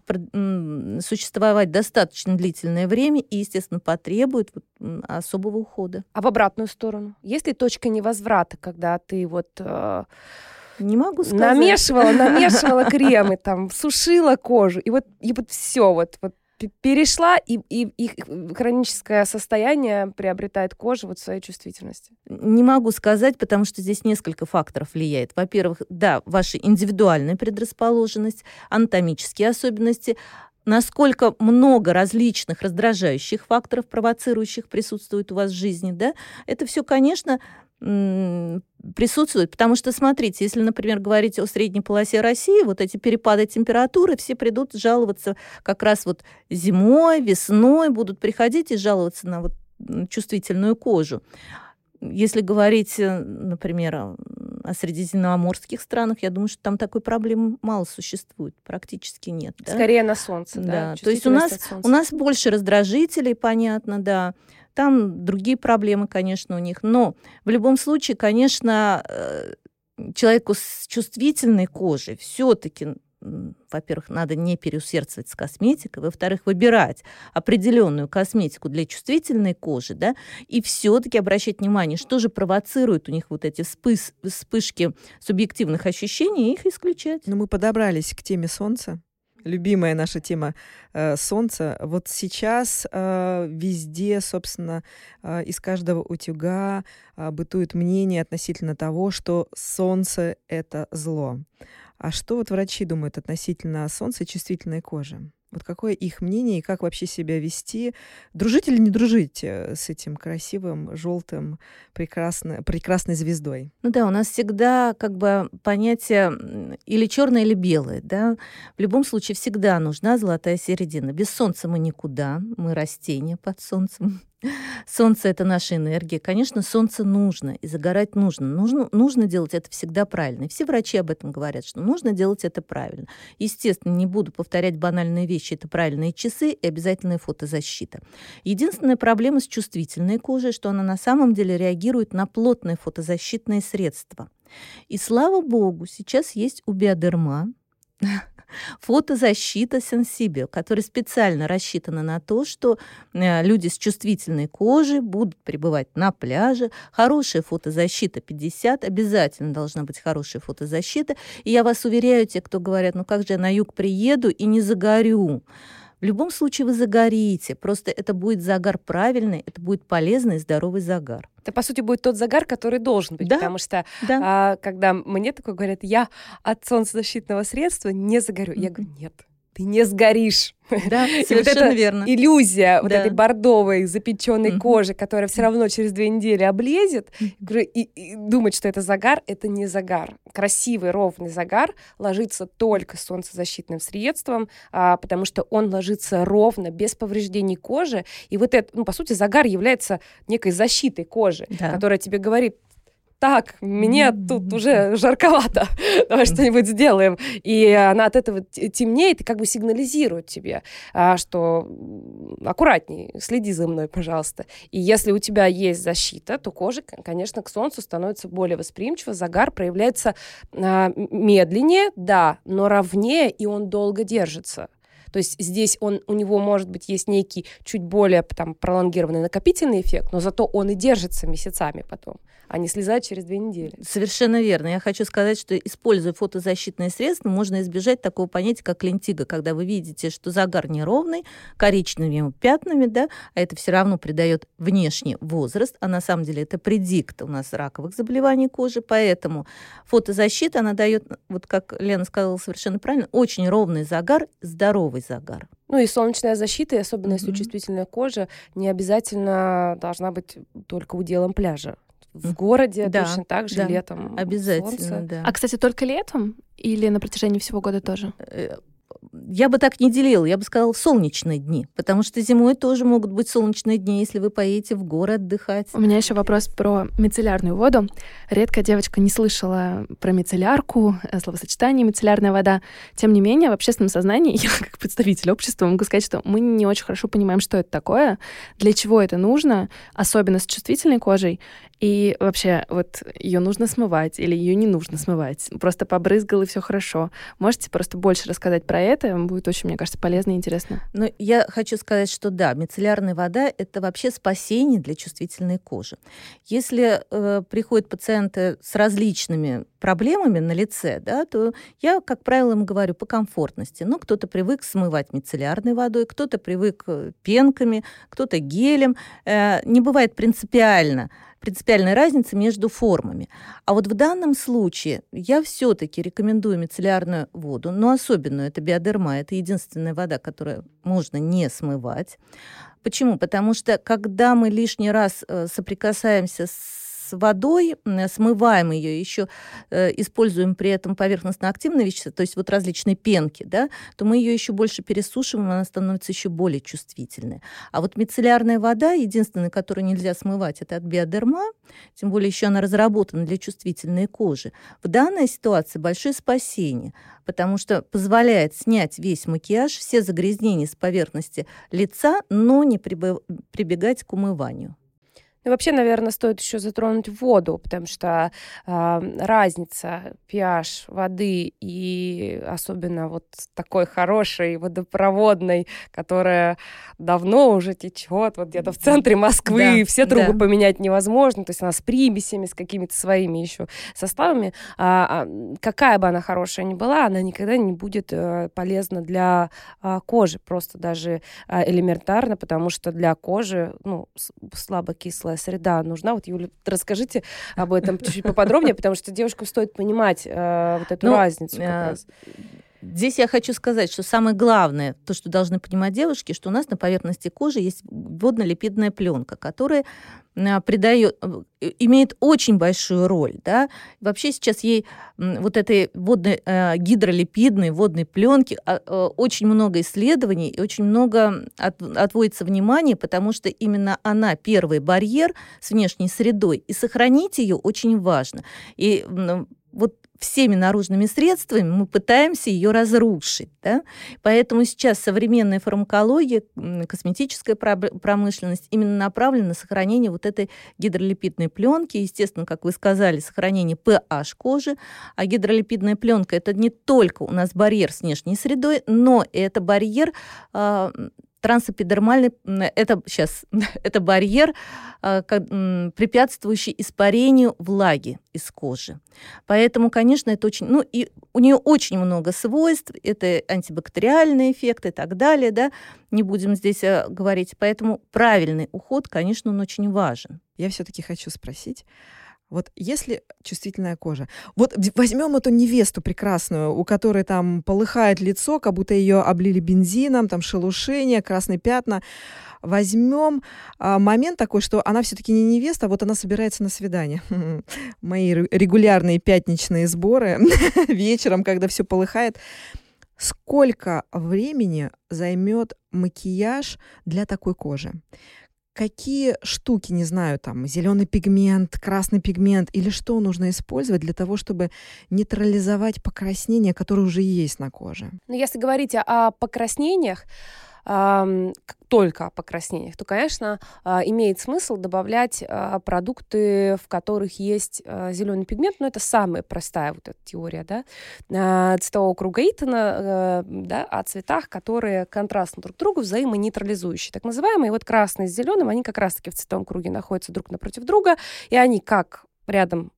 существовать достаточно длительное время и, естественно, потребует особого ухода. А в обратную сторону? Есть ли точка невозврата, когда ты вот... Э не могу сказать. Намешивала, намешивала кремы, там, сушила кожу, и вот, и вот все, вот, вот перешла, и, и, и хроническое состояние приобретает кожа вот своей чувствительности? Не могу сказать, потому что здесь несколько факторов влияет. Во-первых, да, ваша индивидуальная предрасположенность, анатомические особенности, насколько много различных раздражающих факторов, провоцирующих, присутствует у вас в жизни, да, это все, конечно, присутствует. Потому что, смотрите, если, например, говорить о средней полосе России, вот эти перепады температуры, все придут жаловаться как раз вот зимой, весной, будут приходить и жаловаться на вот чувствительную кожу. Если говорить, э, например, о средиземноморских странах, я думаю, что там такой проблемы мало существует, практически нет. Да? Скорее на солнце, да. да. То есть у нас, у нас больше раздражителей, понятно, да. Там другие проблемы, конечно, у них. Но в любом случае, конечно, э, человеку с чувствительной кожей все-таки во-первых, надо не переусердствовать с косметикой, во-вторых, выбирать определенную косметику для чувствительной кожи, да, и все-таки обращать внимание, что же провоцирует у них вот эти вспыс вспышки субъективных ощущений, и их исключать. Ну, мы подобрались к теме солнца любимая наша тема э, солнца. Вот сейчас э, везде, собственно, э, из каждого утюга э, бытует мнение относительно того, что солнце это зло. А что вот врачи думают относительно солнца и чувствительной кожи? Вот какое их мнение и как вообще себя вести? Дружить или не дружить э, с этим красивым, желтым, прекрасно, прекрасной звездой? Ну да, у нас всегда как бы понятие или черное, или белое, да. В любом случае всегда нужна золотая середина. Без солнца мы никуда, мы растения под солнцем. Солнце — это наша энергия. Конечно, солнце нужно, и загорать нужно. Нужно, нужно делать это всегда правильно. И все врачи об этом говорят, что нужно делать это правильно. Естественно, не буду повторять банальные вещи. Это правильные часы и обязательная фотозащита. Единственная проблема с чувствительной кожей, что она на самом деле реагирует на плотные фотозащитные средства. И слава богу, сейчас есть у биодерма фотозащита Сенсибио, которая специально рассчитана на то, что э, люди с чувствительной кожей будут пребывать на пляже. Хорошая фотозащита 50, обязательно должна быть хорошая фотозащита. И я вас уверяю, те, кто говорят, ну как же я на юг приеду и не загорю. В любом случае вы загорите, просто это будет загар правильный, это будет полезный и здоровый загар. Это, по сути, будет тот загар, который должен быть, да, потому что да. а, когда мне такое говорят, я от солнцезащитного средства не загорю, mm-hmm. я говорю, нет, ты не сгоришь. Да, совершенно вот эта верно. иллюзия да. вот этой бордовой запеченной mm-hmm. кожи, которая все равно через две недели облезет, mm-hmm. и, и думать, что это загар, это не загар. Красивый ровный загар ложится только солнцезащитным средством, а, потому что он ложится ровно, без повреждений кожи. И вот это, ну, по сути, загар является некой защитой кожи, да. которая тебе говорит, так, мне тут уже жарковато, давай что-нибудь сделаем. И она от этого темнеет и как бы сигнализирует тебе, а, что аккуратней, следи за мной, пожалуйста. И если у тебя есть защита, то кожа, конечно, к солнцу становится более восприимчива, загар проявляется а, медленнее, да, но ровнее, и он долго держится. То есть здесь он, у него, может быть, есть некий чуть более там, пролонгированный накопительный эффект, но зато он и держится месяцами потом а не слезать через две недели. Совершенно верно. Я хочу сказать, что используя фотозащитные средства, можно избежать такого понятия, как лентига, когда вы видите, что загар неровный, коричневыми пятнами, да, а это все равно придает внешний возраст, а на самом деле это предикт у нас раковых заболеваний кожи, поэтому фотозащита, она дает, вот как Лена сказала совершенно правильно, очень ровный загар, здоровый загар. Ну и солнечная защита, и особенно если mm-hmm. чувствительная кожа, не обязательно должна быть только уделом пляжа в городе да, точно так же да, летом. Обязательно, солнце. да. А, кстати, только летом или на протяжении всего года тоже? Э, я бы так не делила, я бы сказала солнечные дни, потому что зимой тоже могут быть солнечные дни, если вы поедете в горы отдыхать. У меня еще вопрос про мицеллярную воду. Редко девочка не слышала про мицеллярку, э, словосочетание мицеллярная вода. Тем не менее, в общественном сознании, я как представитель общества могу сказать, что мы не очень хорошо понимаем, что это такое, для чего это нужно, особенно с чувствительной кожей, и вообще, вот ее нужно смывать или ее не нужно смывать. Просто побрызгал и все хорошо. Можете просто больше рассказать про это? Будет очень, мне кажется, полезно и интересно. Ну, я хочу сказать, что да, мицеллярная вода это вообще спасение для чувствительной кожи. Если э, приходят пациенты с различными проблемами на лице, да, то я, как правило, им говорю по комфортности. Ну, кто-то привык смывать мицеллярной водой, кто-то привык э, пенками, кто-то гелем. Э, не бывает принципиально принципиальная разница между формами. А вот в данном случае я все-таки рекомендую мицеллярную воду, но особенную, это биодерма, это единственная вода, которую можно не смывать. Почему? Потому что когда мы лишний раз э, соприкасаемся с водой, смываем ее, еще э, используем при этом поверхностно-активные вещества, то есть вот различные пенки, да, то мы ее еще больше пересушиваем, она становится еще более чувствительной. А вот мицеллярная вода, единственная, которую нельзя смывать, это от биодерма, тем более еще она разработана для чувствительной кожи. В данной ситуации большое спасение, потому что позволяет снять весь макияж, все загрязнения с поверхности лица, но не прибегать к умыванию. И вообще, наверное, стоит еще затронуть воду, потому что э, разница pH воды и особенно вот такой хорошей водопроводной, которая давно уже течет, вот где-то в центре Москвы, да, все трубы да. поменять невозможно, то есть она с примесями, с какими-то своими еще составами. А, а, какая бы она хорошая ни была, она никогда не будет а, полезна для а, кожи, просто даже а, элементарно, потому что для кожи ну, слабо теплая среда нужна. Вот, Юля, расскажите об этом чуть-чуть поподробнее, потому что девушкам стоит понимать э, вот эту ну, разницу как э, раз. Здесь я хочу сказать, что самое главное, то, что должны понимать девушки, что у нас на поверхности кожи есть водно-липидная пленка, которая а, придает, э, имеет очень большую роль. Да? Вообще сейчас ей вот этой водной, э, гидролипидной водной пленки а, э, очень много исследований и очень много от, отводится внимания, потому что именно она первый барьер с внешней средой, и сохранить ее очень важно. И вот всеми наружными средствами мы пытаемся ее разрушить. Да? Поэтому сейчас современная фармакология, косметическая промышленность именно направлена на сохранение вот этой гидролипидной пленки. Естественно, как вы сказали, сохранение pH кожи. А гидролипидная пленка это не только у нас барьер с внешней средой, но это барьер а, трансэпидермальный, это сейчас, это барьер, а, препятствующий испарению влаги из кожи. Поэтому, конечно, это очень, ну и у нее очень много свойств, это антибактериальный эффект и так далее, да, не будем здесь э, говорить. Поэтому правильный уход, конечно, он очень важен. Я все-таки хочу спросить, вот если чувствительная кожа, вот возьмем эту невесту прекрасную, у которой там полыхает лицо, как будто ее облили бензином, там шелушение, красные пятна. Возьмем а, момент такой, что она все-таки не невеста, а вот она собирается на свидание. Мои регулярные пятничные сборы вечером, когда все полыхает. Сколько времени займет макияж для такой кожи? Какие штуки, не знаю, там, зеленый пигмент, красный пигмент или что нужно использовать для того, чтобы нейтрализовать покраснения, которые уже есть на коже? Ну, если говорить о покраснениях, только о покраснениях, то, конечно, а, имеет смысл добавлять а, продукты, в которых есть а, зеленый пигмент, но это самая простая вот эта теория, да, цветового круга Итона, да, о цветах, которые контрастны друг другу, взаимонейтрализующие. Так называемые вот красный с зеленым, они как раз-таки в цветовом круге находятся друг напротив друга, и они как рядом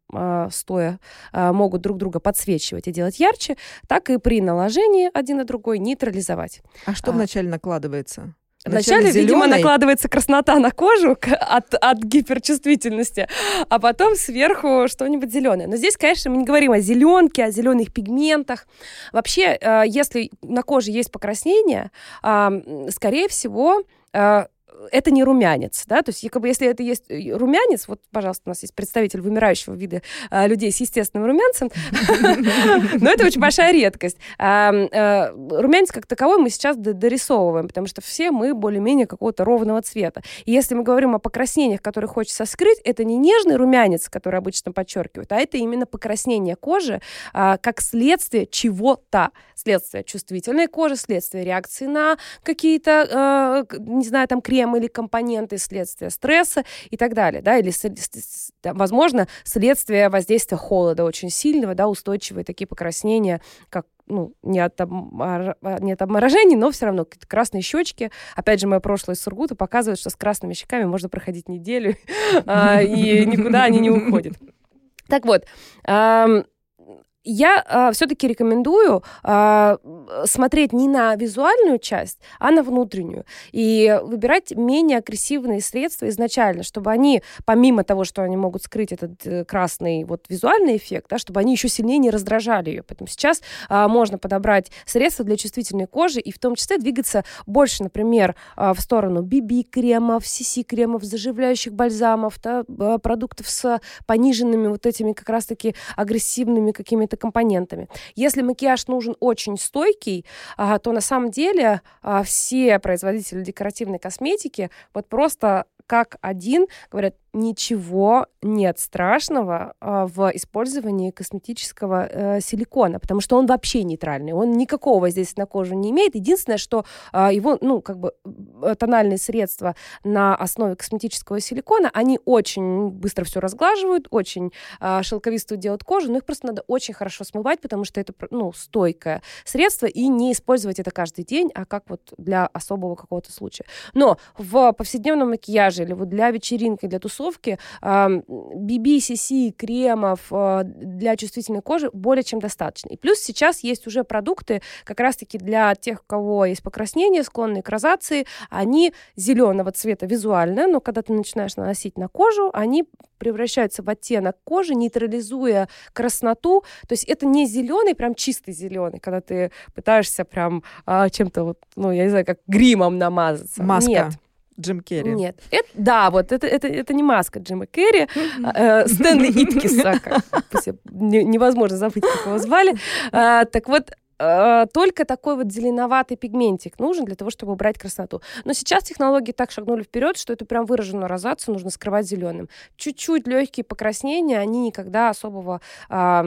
стоя э, могут друг друга подсвечивать и делать ярче, так и при наложении один на другой нейтрализовать. А что а, вначале накладывается? Вначале, Вначале видимо, накладывается краснота на кожу от, от гиперчувствительности, а потом сверху что-нибудь зеленое. Но здесь, конечно, мы не говорим о зеленке, о зеленых пигментах. Вообще, э, если на коже есть покраснение, скорее всего, э, это не румянец, да, то есть как бы если это есть э, румянец, вот, пожалуйста, у нас есть представитель вымирающего вида а, людей с естественным румянцем, но это очень большая редкость. А, а, румянец как таковой мы сейчас дорисовываем, потому что все мы более-менее какого-то ровного цвета. И если мы говорим о покраснениях, которые хочется скрыть, это не нежный румянец, который обычно подчеркивают, а это именно покраснение кожи как следствие чего-то, следствие чувствительной кожи, следствие реакции на какие-то, не знаю, там кремы, или компоненты следствия стресса и так далее, да, или, возможно, следствие воздействия холода очень сильного, да, устойчивые такие покраснения, как ну, не от, обмор... не от обморожений, но все равно красные щечки. Опять же, мое прошлое из Сургута показывает, что с красными щеками можно проходить неделю, а, и никуда они не уходят. Так вот, я э, все-таки рекомендую э, смотреть не на визуальную часть, а на внутреннюю. И выбирать менее агрессивные средства изначально, чтобы они, помимо того, что они могут скрыть этот э, красный вот визуальный эффект, да, чтобы они еще сильнее не раздражали ее. Поэтому сейчас э, можно подобрать средства для чувствительной кожи и в том числе двигаться больше, например, э, в сторону BB-кремов, CC-кремов, заживляющих бальзамов, да, продуктов с пониженными вот этими как раз-таки агрессивными какими-то какими-то компонентами. Если макияж нужен очень стойкий, а, то на самом деле а, все производители декоративной косметики вот просто как один говорят, ничего нет страшного э, в использовании косметического э, силикона, потому что он вообще нейтральный, он никакого воздействия на кожу не имеет. Единственное, что э, его, ну, как бы э, тональные средства на основе косметического силикона, они очень быстро все разглаживают, очень э, шелковистую делают кожу, но их просто надо очень хорошо смывать, потому что это, ну, стойкое средство, и не использовать это каждый день, а как вот для особого какого-то случая. Но в повседневном макияже или вот для вечеринки, для тусовки упаковки BB, CC, кремов а, для чувствительной кожи более чем достаточно. И плюс сейчас есть уже продукты как раз-таки для тех, у кого есть покраснение, склонные к розации, они зеленого цвета визуально, но когда ты начинаешь наносить на кожу, они превращаются в оттенок кожи, нейтрализуя красноту. То есть это не зеленый, прям чистый зеленый, когда ты пытаешься прям а, чем-то вот, ну, я не знаю, как гримом намазаться. Маска. Нет. Джим Керри. Нет. Это, да, вот это, это, это не маска Джима Керри, э, Стэнли Иткиса, невозможно забыть, как его звали. А, так вот, только такой вот зеленоватый пигментик нужен для того, чтобы убрать красноту. Но сейчас технологии так шагнули вперед, что эту прям выраженную розацию нужно скрывать зеленым. Чуть-чуть легкие покраснения, они никогда особого э,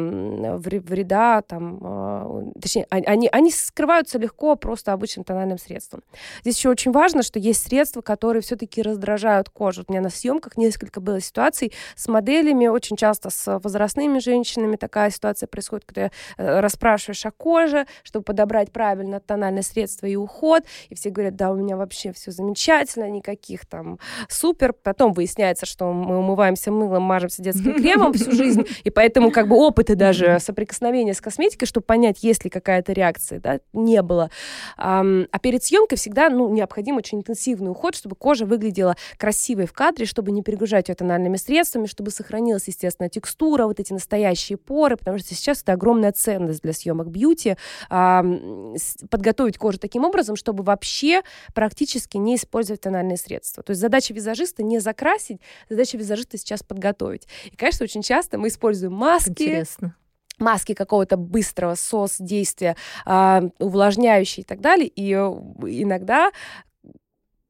вреда там, э, точнее, они, они скрываются легко просто обычным тональным средством. Здесь еще очень важно, что есть средства, которые все-таки раздражают кожу. У меня на съемках несколько было ситуаций с моделями, очень часто с возрастными женщинами такая ситуация происходит, когда э, расспрашиваешь о коже, чтобы подобрать правильно тональное средство и уход. И все говорят, да, у меня вообще все замечательно, никаких там супер. Потом выясняется, что мы умываемся мылом, мажемся детским кремом всю жизнь, и поэтому как бы опыты даже соприкосновения с косметикой, чтобы понять, есть ли какая-то реакция, да, не было. А перед съемкой всегда, ну, необходим очень интенсивный уход, чтобы кожа выглядела красивой в кадре, чтобы не перегружать ее тональными средствами, чтобы сохранилась, естественно, текстура, вот эти настоящие поры, потому что сейчас это огромная ценность для съемок бьюти, подготовить кожу таким образом, чтобы вообще практически не использовать тональные средства. То есть задача визажиста не закрасить, задача визажиста сейчас подготовить. И, конечно, очень часто мы используем маски. Интересно маски какого-то быстрого сос действия, э, увлажняющие и так далее. И э, иногда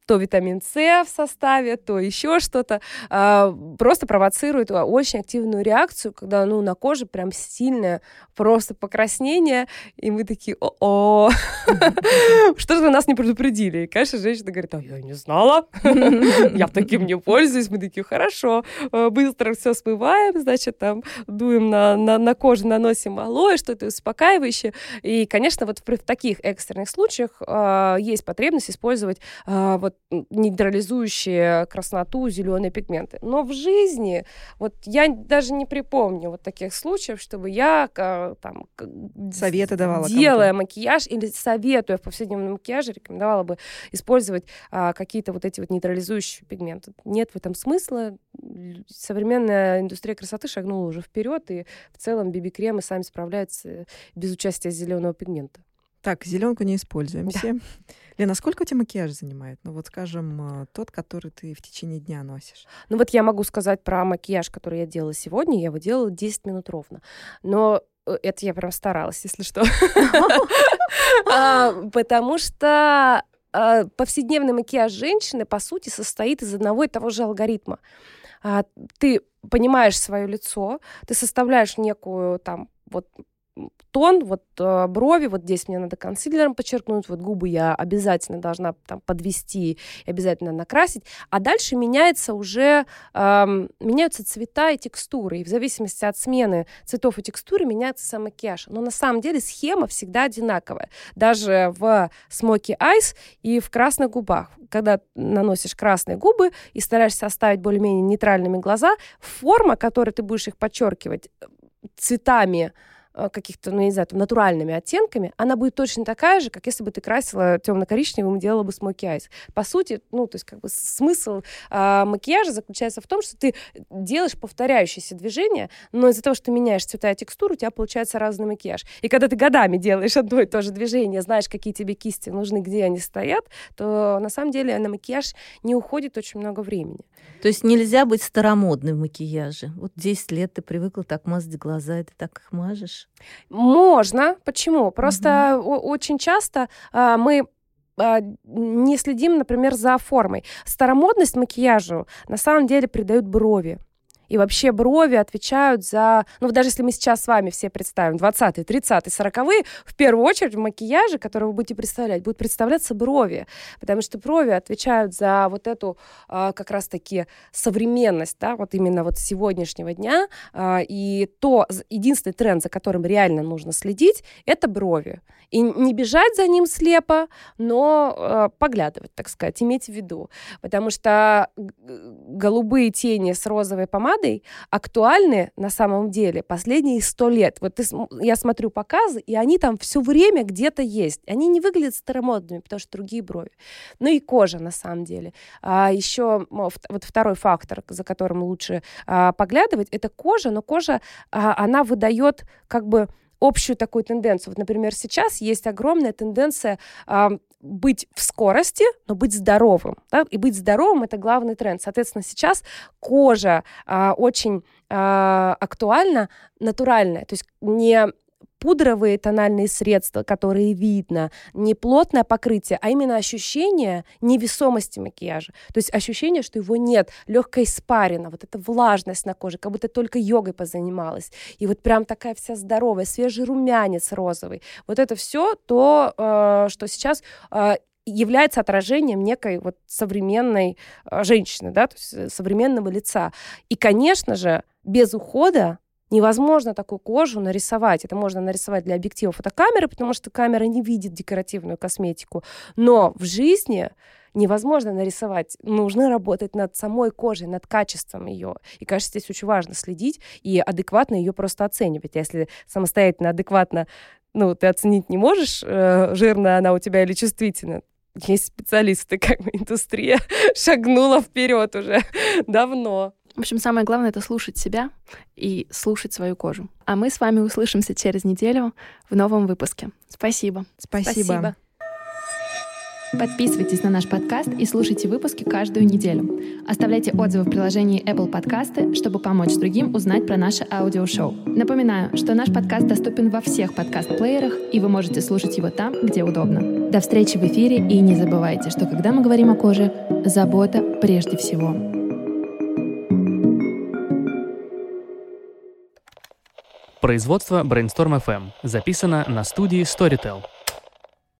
то витамин С в составе, то еще что-то, а, просто провоцирует очень активную реакцию, когда ну, на коже прям сильное просто покраснение, и мы такие, о-о, что же вы нас не предупредили? Конечно, женщина говорит, а я не знала, я таким не пользуюсь. Мы такие, хорошо, э, быстро все смываем, значит, там дуем на, на, на кожу, наносим алоэ, что-то успокаивающее. И, конечно, вот в, в таких экстренных случаях э, есть потребность использовать э, вот нейтрализующие красноту зеленые пигменты. Но в жизни вот я даже не припомню вот таких случаев, чтобы я там советы давала делая макияж или советуя в повседневном макияже рекомендовала бы использовать а, какие-то вот эти вот нейтрализующие пигменты. Нет в этом смысла. Современная индустрия красоты шагнула уже вперед, и в целом биби-кремы сами справляются без участия зеленого пигмента. Так, зеленку не используем да. все. Лена, сколько у тебя макияж занимает? Ну вот, скажем, э, тот, который ты в течение дня носишь. Ну вот я могу сказать про макияж, который я делала сегодня. Я его делала 10 минут ровно. Но э, это я прям старалась, если что. А, потому что а, повседневный макияж женщины, по сути, состоит из одного и того же алгоритма. А, ты понимаешь свое лицо, ты составляешь некую там вот тон, вот э, брови, вот здесь мне надо консилером подчеркнуть, вот губы я обязательно должна там подвести, обязательно накрасить, а дальше меняется уже, э, меняются цвета и текстуры, и в зависимости от смены цветов и текстуры меняется сам макияж. Но на самом деле схема всегда одинаковая, даже в Smoky Eyes и в красных губах. Когда наносишь красные губы и стараешься оставить более-менее нейтральными глаза, форма, которой ты будешь их подчеркивать э, цветами, каких-то, ну, не знаю, там, натуральными оттенками, она будет точно такая же, как если бы ты красила темно-коричневым и делала бы смоки айс. По сути, ну, то есть как бы смысл э, макияжа заключается в том, что ты делаешь повторяющиеся движения, но из-за того, что ты меняешь цвета и текстуру, у тебя получается разный макияж. И когда ты годами делаешь одно и то же движение, знаешь, какие тебе кисти нужны, где они стоят, то на самом деле на макияж не уходит очень много времени. То есть нельзя быть старомодной в макияже. Вот 10 лет ты привыкла так мазать глаза, и ты так их мажешь. Можно. Почему? Просто угу. очень часто а, мы а, не следим, например, за формой. Старомодность макияжу на самом деле придают брови. И вообще брови отвечают за... Ну, даже если мы сейчас с вами все представим 20-е, 30-е, 40-е, в первую очередь в макияже, который вы будете представлять, будут представляться брови. Потому что брови отвечают за вот эту а, как раз-таки современность, да, вот именно вот сегодняшнего дня. А, и то, единственный тренд, за которым реально нужно следить, это брови. И не бежать за ним слепо, но э, поглядывать, так сказать, иметь в виду. Потому что голубые тени с розовой помадой актуальны на самом деле последние сто лет. Вот ты, я смотрю показы, и они там все время где-то есть. Они не выглядят старомодными, потому что другие брови. Ну и кожа, на самом деле. А еще вот второй фактор, за которым лучше а, поглядывать, это кожа, но кожа, а, она выдает как бы общую такую тенденцию. Вот, например, сейчас есть огромная тенденция э, быть в скорости, но быть здоровым. Да? И быть здоровым — это главный тренд. Соответственно, сейчас кожа э, очень э, актуальна, натуральная. То есть не пудровые тональные средства, которые видно, не плотное покрытие, а именно ощущение невесомости макияжа. То есть ощущение, что его нет, легкая испарина, вот эта влажность на коже, как будто только йогой позанималась. И вот прям такая вся здоровая, свежий румянец розовый. Вот это все то, э, что сейчас э, является отражением некой вот современной э, женщины, да, то есть современного лица. И, конечно же, без ухода Невозможно такую кожу нарисовать. Это можно нарисовать для объектива фотокамеры, потому что камера не видит декоративную косметику. Но в жизни невозможно нарисовать. Нужно работать над самой кожей, над качеством ее. И, кажется, здесь очень важно следить и адекватно ее просто оценивать. А если самостоятельно, адекватно ну, ты оценить не можешь, э, жирная она у тебя или чувствительная, есть специалисты, как бы индустрия шагнула вперед уже давно. В общем, самое главное — это слушать себя и слушать свою кожу. А мы с вами услышимся через неделю в новом выпуске. Спасибо. Спасибо. Спасибо. Подписывайтесь на наш подкаст и слушайте выпуски каждую неделю. Оставляйте отзывы в приложении Apple Podcasts, чтобы помочь другим узнать про наше аудиошоу. Напоминаю, что наш подкаст доступен во всех подкаст-плеерах, и вы можете слушать его там, где удобно. До встречи в эфире, и не забывайте, что когда мы говорим о коже, забота прежде всего. Производство Brainstorm FM. Записано на студии Storytel.